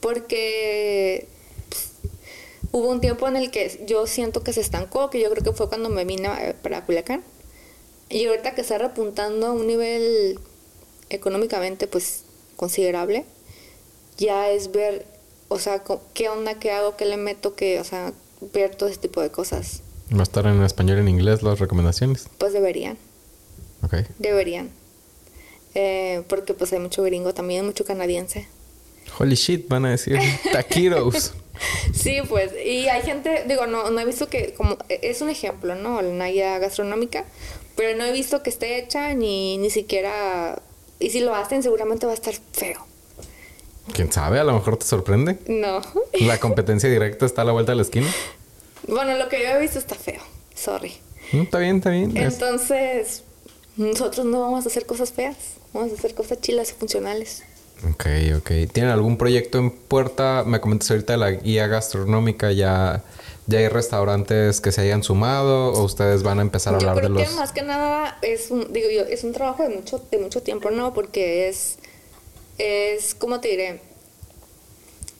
porque pues, hubo un tiempo en el que yo siento que se estancó, que yo creo que fue cuando me vine para Culiacán. Y ahorita que está repuntando a un nivel económicamente pues considerable, ya es ver, o sea, qué onda, qué hago, qué le meto, que, o sea, ver todo ese tipo de cosas. Va a estar en español y en inglés las recomendaciones. Pues deberían. Ok. Deberían. Eh, porque pues hay mucho gringo también, mucho canadiense. Holy shit, van a decir taquitos. Sí, pues, y hay gente, digo, no, no he visto que, como, es un ejemplo, ¿no? La guía gastronómica, pero no he visto que esté hecha ni, ni siquiera, y si lo hacen seguramente va a estar feo. ¿Quién sabe? A lo mejor te sorprende. No. La competencia directa está a la vuelta de la esquina. Bueno, lo que yo he visto está feo, sorry. Mm, Está bien, está bien. Es- Entonces, nosotros no vamos a hacer cosas feas, vamos a hacer cosas chilas y funcionales. Ok, ok. ¿Tienen algún proyecto en puerta? Me comentas ahorita de la guía gastronómica. ¿Ya, ya hay restaurantes que se hayan sumado? ¿O ustedes van a empezar a Yo hablar creo de que los...? más que nada es un, digo yo, es un trabajo de mucho, de mucho tiempo, ¿no? Porque es, es, ¿cómo te diré?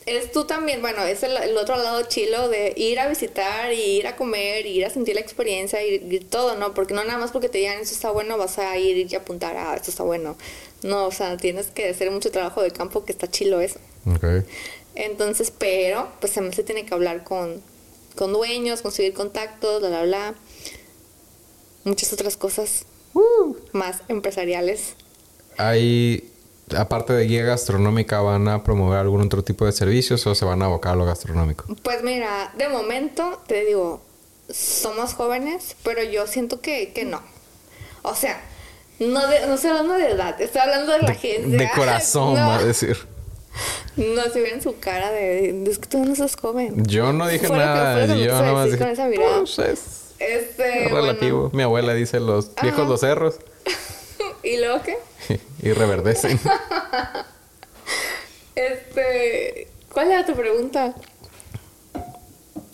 Es tú también, bueno, es el, el otro lado chilo de ir a visitar, y ir a comer, y ir a sentir la experiencia y, y todo, ¿no? Porque no nada más porque te digan eso está bueno, vas a ir y apuntar, ah, esto está bueno. No, o sea, tienes que hacer mucho trabajo de campo que está chilo eso. Ok. Entonces, pero, pues también se tiene que hablar con, con dueños, conseguir contactos, bla, bla, bla. Muchas otras cosas más empresariales. ¿Hay, aparte de guía gastronómica, van a promover algún otro tipo de servicios o se van a abocar a lo gastronómico? Pues mira, de momento, te digo, somos jóvenes, pero yo siento que, que no. O sea, no, de, no estoy hablando de edad, estoy hablando de la gente. De corazón, no, va a decir. No, se ve en su cara de, es que tú no sos joven. Yo no dije que- nada. que yo nada más dije... con esa mirada. "Pues es Este, relativo. bueno. Mi abuela dice los viejos los cerros ¿Y luego qué? y reverdecen. Este, ¿cuál era tu pregunta?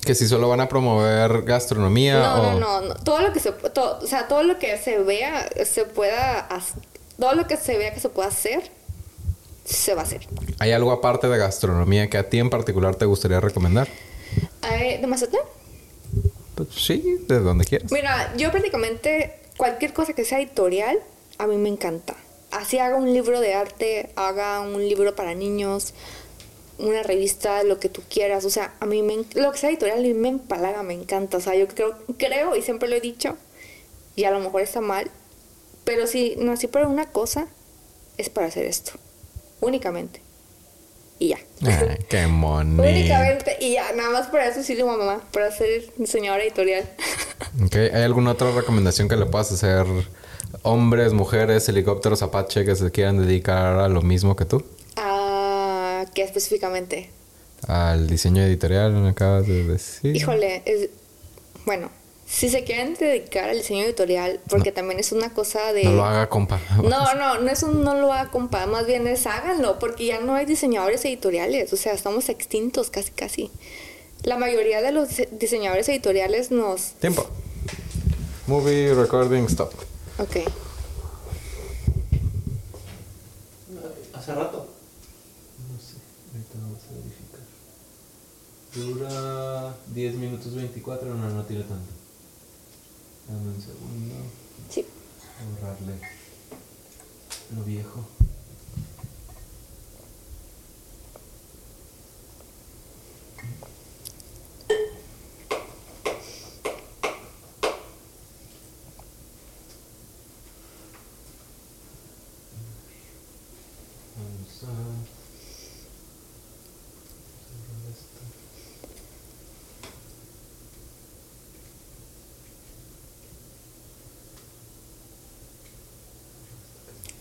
que si solo van a promover gastronomía No, o... no, no, no. Todo lo que se, todo, o sea, todo lo que se vea, se pueda, todo lo que se vea que se pueda hacer, se va a hacer. ¿Hay algo aparte de gastronomía que a ti en particular te gustaría recomendar? ¿De Mazatlán? Pues sí, de donde quieras. Mira, yo prácticamente cualquier cosa que sea editorial, a mí me encanta. así haga un libro de arte, haga un libro para niños, una revista, lo que tú quieras. O sea, a mí me, lo que sea editorial a mí me empalaga, me encanta. O sea, yo creo, creo y siempre lo he dicho, y a lo mejor está mal, pero si nací para una cosa, es para hacer esto. Únicamente. Y ya. Ay, qué bonito. Únicamente, y ya, nada más para eso sí digo mamá, para ser diseñadora editorial. Ok, ¿Hay alguna otra recomendación que le puedas hacer hombres, mujeres, helicópteros, Apache que se quieran dedicar a lo mismo que tú? Ah, ¿qué específicamente? Al diseño editorial, me acabas de decir. Híjole, es, bueno, si se quieren dedicar al diseño editorial, porque también es una cosa de... No lo haga, compa. No, no, no es un no lo haga compa, más bien es háganlo, porque ya no hay diseñadores editoriales, o sea, estamos extintos casi casi. La mayoría de los dise- diseñadores editoriales nos... Tiempo. Movie recording stop. Ok. Hace rato. No sé, ahorita vamos a verificar. Dura 10 minutos 24, no, no tira tanto. Dame un segundo. Sí. Borrarle lo viejo. Vamos a cerrar esto.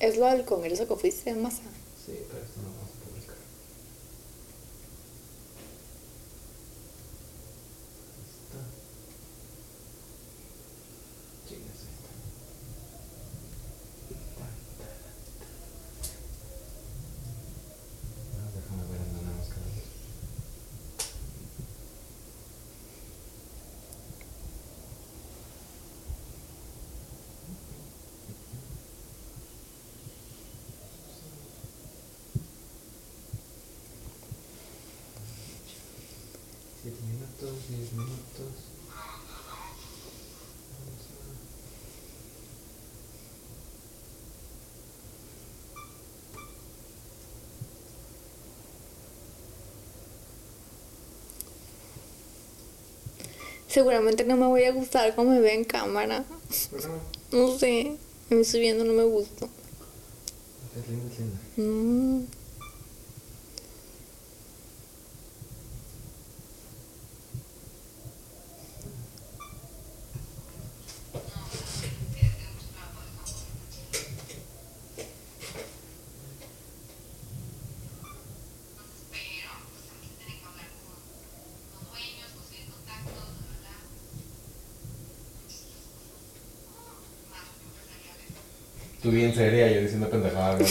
Es lo del congreso que fuiste en masa. Sí, pero esto no lo vamos a publicar. Esta. Sí, es esta. Ah, déjame ver en dónde nos quedamos. Siete minutos, minutos. A... Seguramente no me voy a gustar cómo me ve en cámara. No sé, me estoy viendo, no me gusta. es linda, es linda. Mm. Tú bien seria, yo diciendo pendejada, no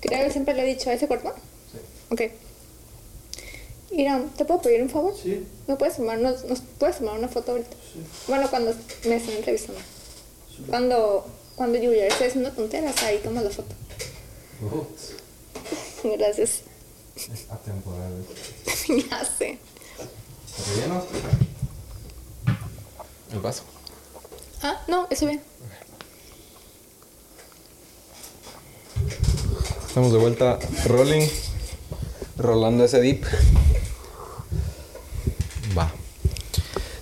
Creo que siempre le he dicho, ¿ese cuerpo? Sí. Ok. Mira, ¿te puedo pedir un favor? Sí, ¿Me puedes tomar, nos, nos puedes tomar una foto ahorita? sí. Bueno, cuando me estén entrevistando. sí. Cuando, cuando Julia esté haciendo tonteras, ahí tomas la foto. Gracias. Es atemporal. ya sé. ¿Te relleno? El vaso. Ah, no, eso bien. Estamos de vuelta rolling. Rolando ese dip. Va.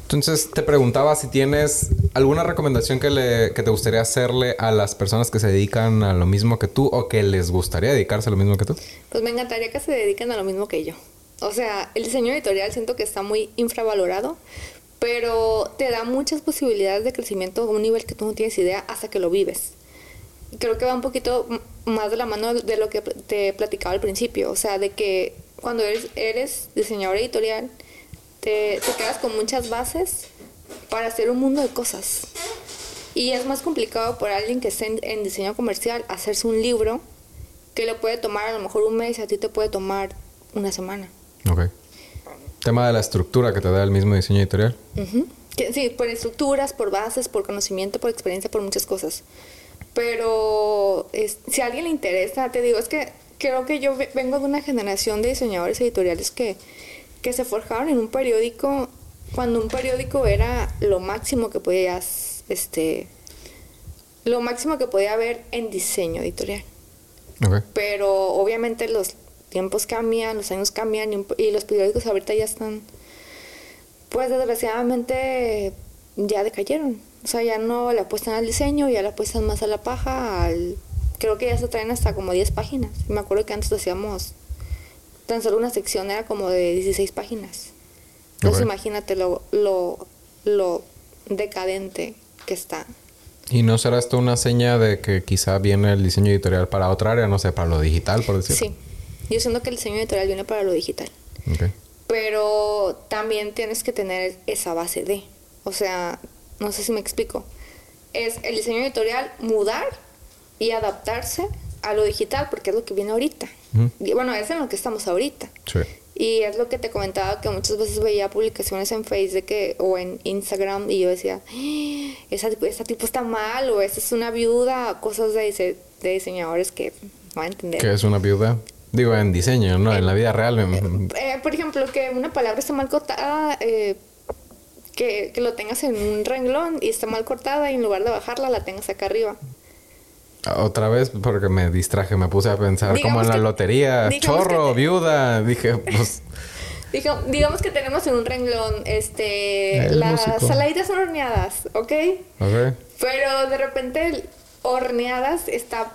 Entonces te preguntaba si tienes alguna recomendación que, le, que te gustaría hacerle a las personas que se dedican a lo mismo que tú o que les gustaría dedicarse a lo mismo que tú. Pues me encantaría que se dediquen a lo mismo que yo. O sea, el diseño editorial siento que está muy infravalorado, pero te da muchas posibilidades de crecimiento a un nivel que tú no tienes idea hasta que lo vives. Creo que va un poquito más de la mano de lo que te platicaba al principio, o sea, de que cuando eres, eres diseñador editorial, te, te quedas con muchas bases para hacer un mundo de cosas. Y es más complicado para alguien que esté en, en diseño comercial hacerse un libro que le puede tomar a lo mejor un mes a ti te puede tomar una semana. Ok. Tema de la estructura que te da el mismo diseño editorial. Sí, por estructuras, por bases, por conocimiento, por experiencia, por muchas cosas. Pero es- si a alguien le interesa, te digo, es que creo que yo ve- vengo de una generación de diseñadores editoriales que, que se forjaron en un periódico cuando un periódico era lo máximo que podías, este, lo máximo que podía haber en diseño editorial pero obviamente los tiempos cambian, los años cambian y los periódicos ahorita ya están, pues desgraciadamente ya decayeron. O sea, ya no le apuestan al diseño, ya le apuestan más a la paja, al... Creo que ya se traen hasta como 10 páginas. Me acuerdo que antes hacíamos tan solo una sección era como de 16 páginas. Entonces Ok. imagínate lo, lo, lo decadente que está. ¿Y no será esto una seña de que quizá viene el diseño editorial para otra área? No sé, para lo digital, por decirlo. Sí, yo siento que el diseño editorial viene para lo digital. Ok. pero también tienes que tener esa base de, o sea, no sé si me explico, es el diseño editorial mudar y adaptarse a lo digital porque es lo que viene ahorita. Y bueno, es en lo que estamos ahorita. Sí. Y es lo que te comentaba que muchas veces veía publicaciones en Facebook que, o en Instagram y yo decía, "Ah, esa, tipo- esa tipo está mal o esa es una viuda, cosas de, dise- de diseñadores que no van a entender. Que es una viuda. Digo, en diseño, ¿no? En la vida real. Eh, por ejemplo, que una palabra está mal cortada, eh, que, que lo tengas en un renglón y está mal cortada y en lugar de bajarla la tengas acá arriba. Otra vez, porque me distraje, me puse a pensar como Digamos en la que- lotería. digamos Chorro, te- viuda. Dije, pues. Diga- digamos que tenemos en un renglón este, El las músico. saladitas son horneadas, ¿ok? Ok. Pero de repente horneadas está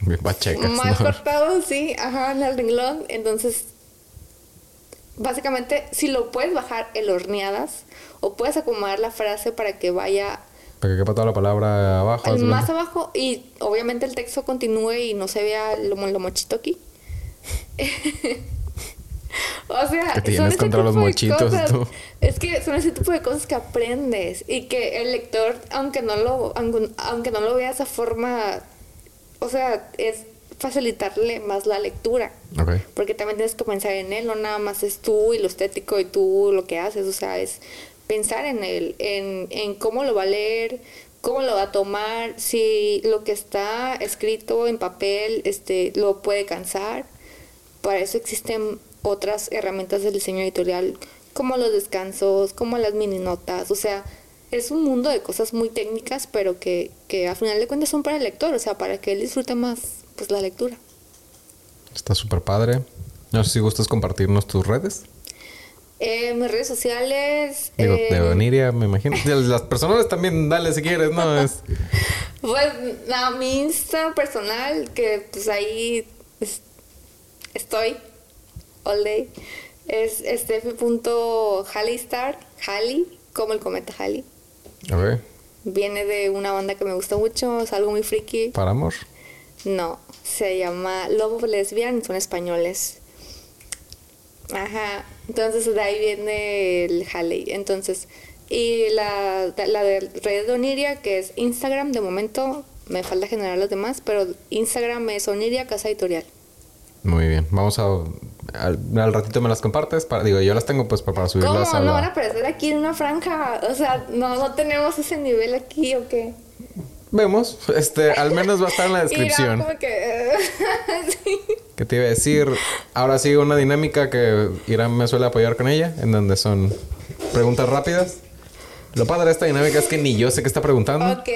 Bien pachecas, mal ¿no? cortado, sí, ajá, en el renglón. Entonces, básicamente, si lo puedes bajar el horneadas o puedes acomodar la frase para que vaya Para que quepa toda la palabra abajo. al más abajo y obviamente el texto continúe y no se vea lo, lo mochito aquí. o sea, ¿Qué tienes son ese contra los de mochitos cosas. tú? Es que son ese tipo de cosas que aprendes y que el lector, aunque no lo, aunque, aunque no lo vea de esa forma, o sea, es facilitarle más la lectura. Porque también tienes que pensar en él, no nada más es tú y lo estético y tú lo que haces, o sea, es pensar en él, en, en cómo lo va a leer, cómo lo va a tomar, si lo que está escrito en papel este, lo puede cansar. Para eso existen otras herramientas del diseño editorial, como los descansos, como las mini notas, o sea, es un mundo de cosas muy técnicas, pero que, que a final de cuentas son para el lector, o sea, para que él disfrute más pues la lectura. Está súper padre. No sé si gustas compartirnos tus redes. Eh, mis redes sociales. Digo, eh, de Oniria, me imagino. Las personales también, dale si quieres, ¿no? Es... Pues no, mi Insta personal, que pues ahí es- estoy all day, es steffi.hallystar, Halley, como el cometa Halley. Ok. Viene de una banda que me gusta mucho, es algo muy friki. Para amor. No, se llama Love of Lesbian, son españoles. Ajá, entonces de ahí viene el Halley. Entonces, y la, la de red de Oniria, que es Instagram, de momento me falta generar los demás, pero Instagram es Oniria Casa Editorial. Muy bien. Vamos a... Al, al ratito me las compartes. Para, digo, yo las tengo pues para, para ¿Cómo? subirlas a ¿No la- van a aparecer aquí en una franja? O sea, no, no tenemos ese nivel aquí, ¿o qué? Vemos. Este, al menos va a estar en la descripción. como que... sí. ¿Qué te iba a decir? Ahora sí, una dinámica que Irán me suele apoyar con ella, en donde son preguntas rápidas. Lo padre de esta dinámica es que ni yo sé qué está preguntando. Ok.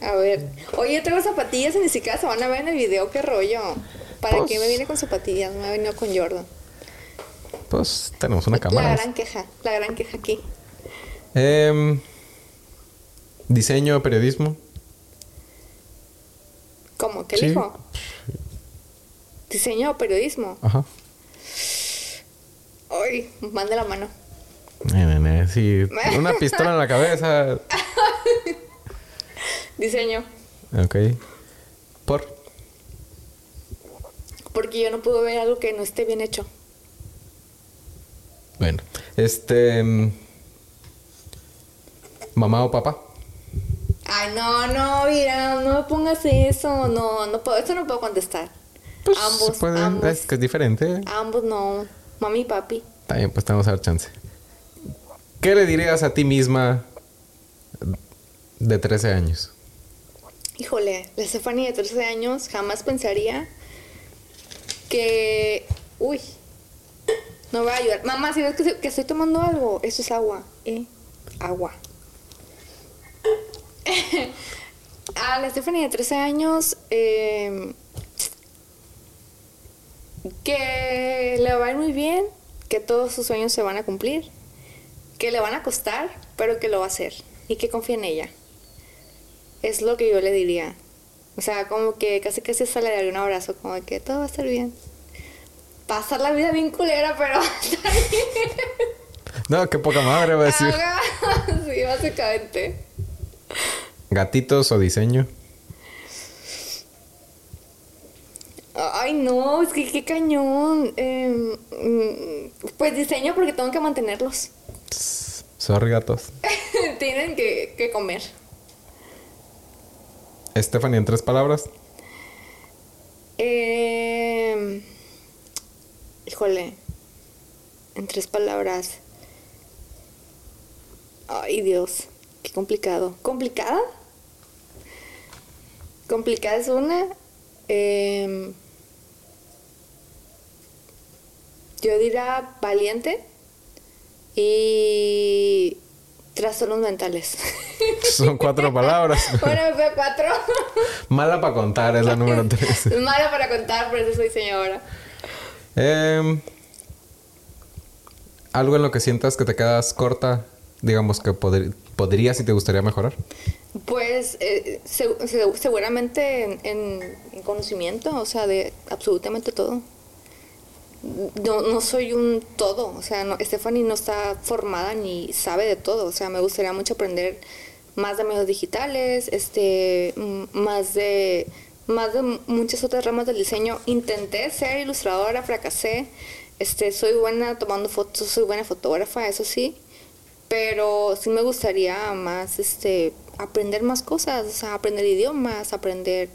A ver. Oye, tengo zapatillas y ni siquiera se van a ver en el video. ¿Qué rollo? ¿Para Pues- qué me viene con zapatillas? Me ha venido con Jordan. Pues tenemos una La cámara. gran queja, la gran queja aquí. Em, diseño, periodismo. ¿Cómo? ¿Qué Sí. dijo? Diseño o periodismo. Ajá. Ay, mande la mano. Sí. Una pistola en la cabeza. Diseño. Ok. Por. Porque yo no puedo ver algo que no esté bien hecho. Bueno. Este. mm, Mamá o papá. Ay, no, no, mira, no me pongas eso. No, no puedo, eso no puedo contestar. Pues ambos, pueden- ambos. Es que es diferente. Ambos no. Mami y papi. Está bien, pues te vamos a dar chance. ¿Qué le dirías a ti misma de 13 años? Híjole, la Stephanie de 13 años jamás pensaría que. Uy, no va a ayudar. Mamá, si ves que, que estoy tomando algo, eso es agua, ¿eh? Agua. a la Stephanie de 13 años, eh, que le va a ir muy bien, que todos sus sueños se van a cumplir, que le van a costar, pero que lo va a hacer y que confíe en ella. Es lo que yo le diría. O sea, como que casi casi hasta le daría un abrazo, como de que todo va a estar bien. Pasar la vida bien culera, pero. No, qué poca madre va a decir. Sí, básicamente. ¿Gatitos o diseño? Ay, no, es que qué cañón. Em, mm, pues diseño porque tengo que mantenerlos. Sorry, gatos. Tienen que, que comer. Stephanie, en tres palabras. Em, híjole, en tres palabras. Ay, Dios, qué complicado. ¿Complicada? Complicada es una. Em, yo diría valiente y trastornos mentales. Son cuatro palabras. bueno, a cuatro. Mala para contar es la número tres. es mala para contar, por eso soy señora. Em, algo en lo que sientas que te quedas corta, digamos que podr- podrías y te gustaría mejorar. Pues eh, se- se- seguramente en, en- en conocimiento, o sea, de absolutamente todo. No, no soy un todo, o sea, no, Stephanie no está formada ni sabe de todo, o sea, me gustaría mucho aprender más de medios digitales, este, más de, más de muchas otras ramas del diseño. Intenté ser ilustradora, fracasé, este, soy buena tomando fotos, soy buena fotógrafa, eso sí, pero sí me gustaría más este aprender más cosas, o sea, aprender idiomas, aprender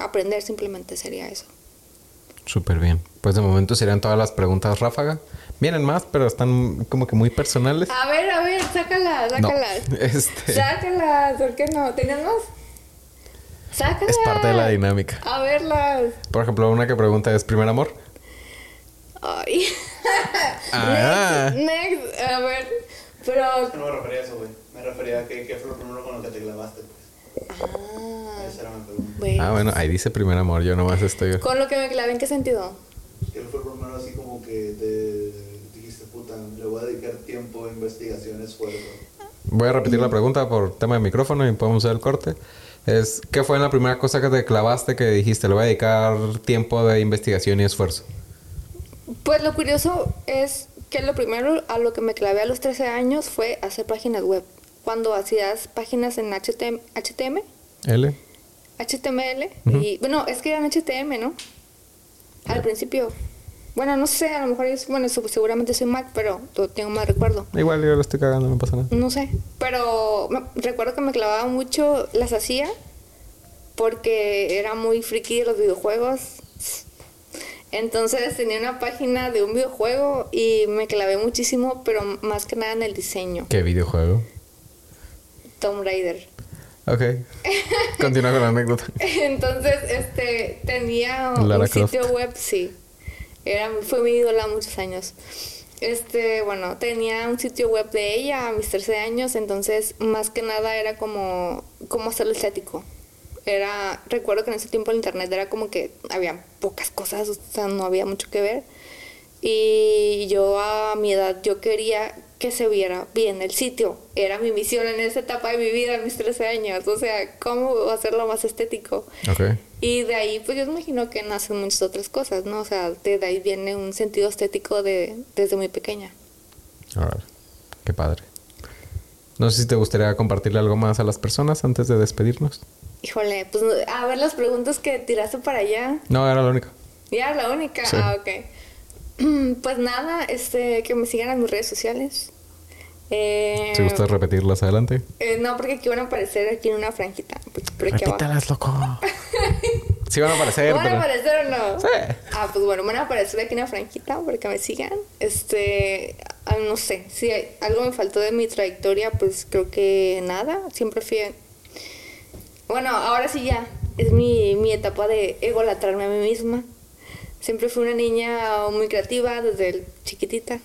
aprender simplemente sería eso. Súper bien. Pues de momento serían todas las preguntas ráfaga. Vienen más, pero están como que muy personales. A ver, a ver, sácalas, No. sácalas. Este Sácalas, ¿por qué no? ¿Tenías más? Sácalas. es parte de la dinámica. A verlas. Por ejemplo, una que pregunta es primer amor. Ay. Ah. Next, next, a ver. Pero No me refería a eso, güey. Me refería a que, qué fue lo primero con lo que te clavaste, pues. ah, Esa era mi pregunta. bueno. Ah, bueno, ahí dice primer amor. Yo nomás estoy. Con lo que me clavé, ¿en qué sentido? ¿Qué fue lo primero así como que te dijiste, puta, le voy a dedicar tiempo, investigación, esfuerzo? Voy a repetir la pregunta por tema de micrófono y podemos hacer el corte. Es, ¿qué fue la primera cosa que te clavaste que dijiste? Le voy a dedicar tiempo de investigación y esfuerzo. Pues lo curioso es que lo primero a lo que me clavé a los 13 años fue hacer páginas web. Cuando hacías páginas en HTM, HTM, L. HTML, y bueno, es que eran HTM, ¿no? Al principio. Bueno, no sé, a lo mejor es, bueno, seguramente soy Mac, pero tengo mal recuerdo. Igual yo lo estoy cagando, no pasa nada. No sé, pero me- recuerdo que me clavaba mucho, las hacía porque era muy friki de los videojuegos. Entonces tenía una página de un videojuego y me clavé muchísimo, pero más que nada en el diseño. ¿Qué videojuego? Tomb Raider. Ok. Continúa con la anécdota. Entonces, este, tenía Lara un Croft. sitio web, sí. Era, fue mi ídola muchos años. Este, bueno, tenía un sitio web de ella a mis 13 años, entonces más que nada era como, como hacerlo estético. Era, recuerdo que en ese tiempo el internet era como que había pocas cosas, o sea, no había mucho que ver. Y yo a mi edad, yo quería que se viera bien el sitio. Era mi misión en esa etapa de mi vida, en mis 13 años. O sea, ¿cómo hacerlo más estético? Ok. Y de ahí, pues yo imagino que nacen muchas otras cosas, ¿no? O sea, de ahí viene un sentido estético de, desde muy pequeña. Órale. Qué padre. No sé si te gustaría compartirle algo más a las personas antes de despedirnos. Híjole, pues a ver las preguntas que tiraste para allá. No, era la única. Ya, la única. Sí. Ah, ok. Pues nada, este, que me sigan en mis redes sociales. Eh, Si gustas repetirlas adelante. eh, no, porque aquí van a aparecer aquí en una franjita. Abajo. Repítalas, loco. sí van a aparecer, ¿Van a aparecer o no? Sí. Ah, pues bueno, van a aparecer aquí en una franjita para que me sigan. Este, ah, no sé, si algo me faltó de mi trayectoria, pues creo que nada. Siempre fui. Bueno, ahora sí ya. Es mi, mi etapa de egolatrarme a mí misma. Siempre fui una niña muy creativa desde chiquitita.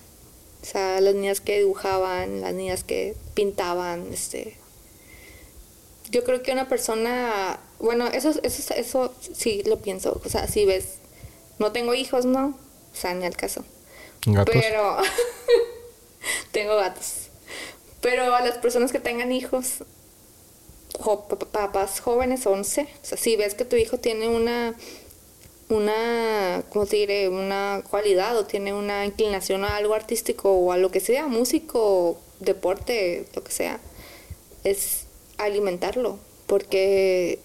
O sea, las niñas que dibujaban, las niñas que pintaban, este, yo creo que una persona, bueno, eso, eso, eso sí lo pienso, o sea, si ves, no tengo hijos, ¿no? O sea, ni al caso. Gatos. Pero tengo gatos. Pero a las personas que tengan hijos, papás jóvenes, 11, o sea, si ves que tu hijo tiene una, una, ¿cómo te diré? Una cualidad o tiene una inclinación a algo artístico o a lo que sea, músico, deporte, lo que sea, es alimentarlo, porque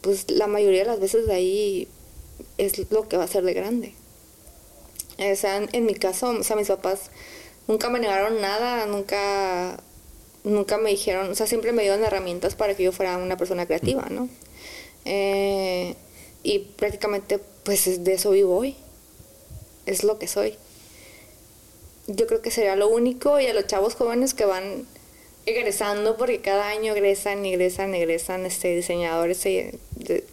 pues la mayoría de las veces de ahí es lo que va a ser de grande. O sea, en, en mi caso, o sea, mis papás nunca me negaron nada, nunca, nunca me dijeron, o sea, siempre me dieron herramientas para que yo fuera una persona creativa, ¿no? Eh, y prácticamente, pues es de eso vivo hoy. Es lo que soy. Yo creo que sería lo único y a los chavos jóvenes que van egresando, porque cada año egresan, egresan, egresan este, diseñadores de, de,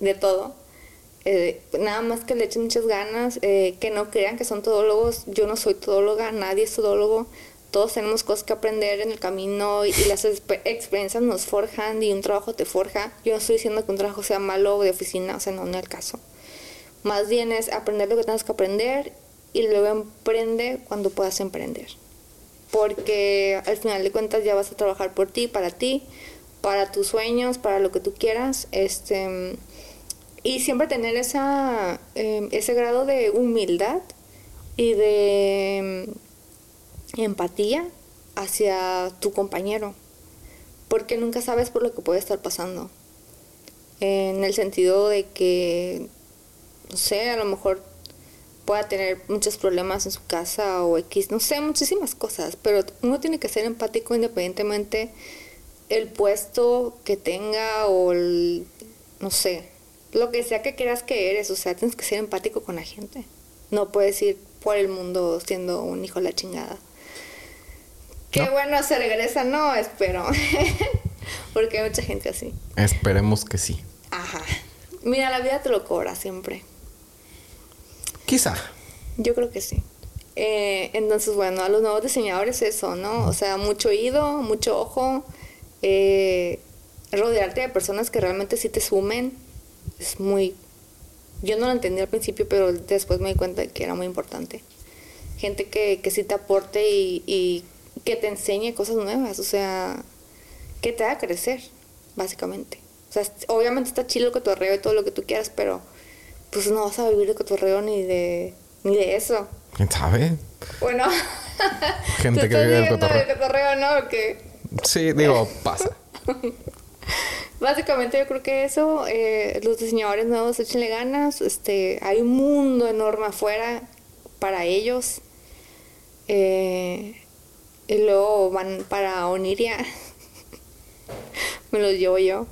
de todo. Eh, nada más que le echen muchas ganas, eh, que no crean que son todólogos. Yo no soy todóloga, nadie es todólogo. Todos tenemos cosas que aprender en el camino y, y las exper- experiencias nos forjan y un trabajo te forja. Yo no estoy diciendo que un trabajo sea malo de oficina, o sea, no, no es el caso. Más bien es aprender lo que tengas que aprender y luego emprende cuando puedas emprender. Porque al final de cuentas ya vas a trabajar por ti, para ti, para tus sueños, para lo que tú quieras. Este, y siempre tener esa, eh, ese grado de humildad y de empatía hacia tu compañero. Porque nunca sabes por lo que puede estar pasando. En el sentido de que, no sé, a lo mejor pueda tener muchos problemas en su casa o X, no sé, muchísimas cosas, pero uno tiene que ser empático independientemente el puesto que tenga o el, no sé, lo que sea que creas que eres, o sea, tienes que ser empático con la gente. No puedes ir por el mundo siendo un hijo de la chingada. Qué No. bueno se regresa, no, espero. Porque hay mucha gente así. Esperemos que sí. Ajá. Mira, la vida te lo cobra siempre. Quizá. Yo creo que sí. Eh, entonces, bueno, a los nuevos diseñadores eso, ¿no? O sea, mucho oído, mucho ojo, eh, rodearte de personas que realmente sí te sumen. Es muy... Yo no lo entendí al principio, pero después me di cuenta de que era muy importante. Gente que, que sí te aporte y, y que te enseñe cosas nuevas, o sea, que te haga crecer, básicamente. O sea, obviamente está chido el cotorreo y todo lo que tú quieras, pero pues no vas a vivir de cotorreo ni de, ni de eso. ¿Quién sabe? Bueno, Gente ¿te que vive del cotorreo. del cotorreo, ¿no? ¿O qué? Sí, digo, pasa. Básicamente yo creo que eso, eh, los diseñadores nuevos, échenle ganas, este, hay un mundo enorme afuera para ellos. Eh, y luego van para Oniria. Me los llevo yo.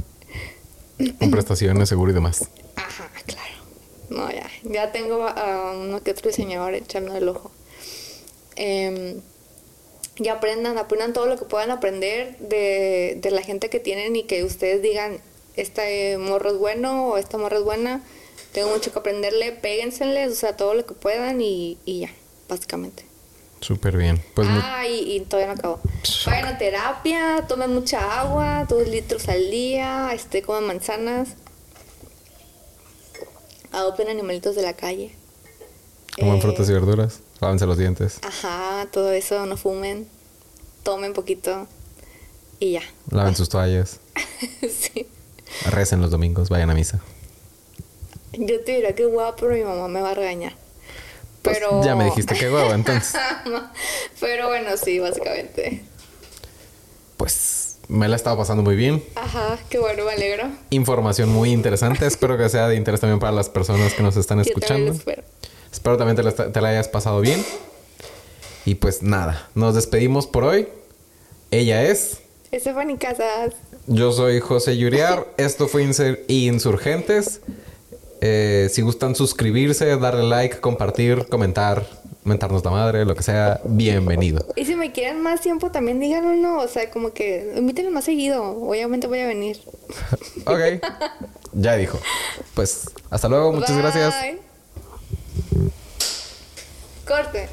Con prestaciones, seguro y demás. Ajá, claro. No, ya. Ya tengo a uno que otro diseñador echando el ojo. Em, y aprendan, aprendan todo lo que puedan aprender de, de la gente que tienen y que ustedes digan, este morro es bueno o esta morra es buena, tengo mucho que aprenderle, péguenseles, o sea, todo lo que puedan y, y ya, básicamente. Súper bien. Pues ah, y, y todavía no acabo. Vayan a terapia, tomen mucha agua, dos litros al día, este, coman manzanas. Adopten animalitos de la calle. coman Eh, frutas y verduras. Lávense los dientes. Ajá, todo eso, no fumen. Tomen poquito. Y ya. Laven sus toallas. sí. Recen los domingos. Vayan a misa. Yo te diría que guapo, pero mi mamá me va a regañar. Pues, Pero. Ya me dijiste que huevo, entonces. pero bueno, sí, básicamente. Pues me la estaba pasando muy bien. Ajá, qué bueno, me alegro. Información muy interesante. Espero que sea de interés también para las personas que nos están Yo escuchando. lo espero. Espero también te la, te la hayas pasado bien. Y pues nada, nos despedimos por hoy. Ella es. Stephanie Casas. Yo soy José Yuriar. Esto fue Inser- Insurgentes. Eh, si gustan suscribirse, darle like, compartir, comentar, mentarnos la madre, lo que sea, bienvenido. Y si me quieren más tiempo, también díganlo, ¿no? O sea, como que invítenme más seguido. Obviamente voy a venir. Ok, ya dijo. Pues hasta luego, muchas gracias. Corte.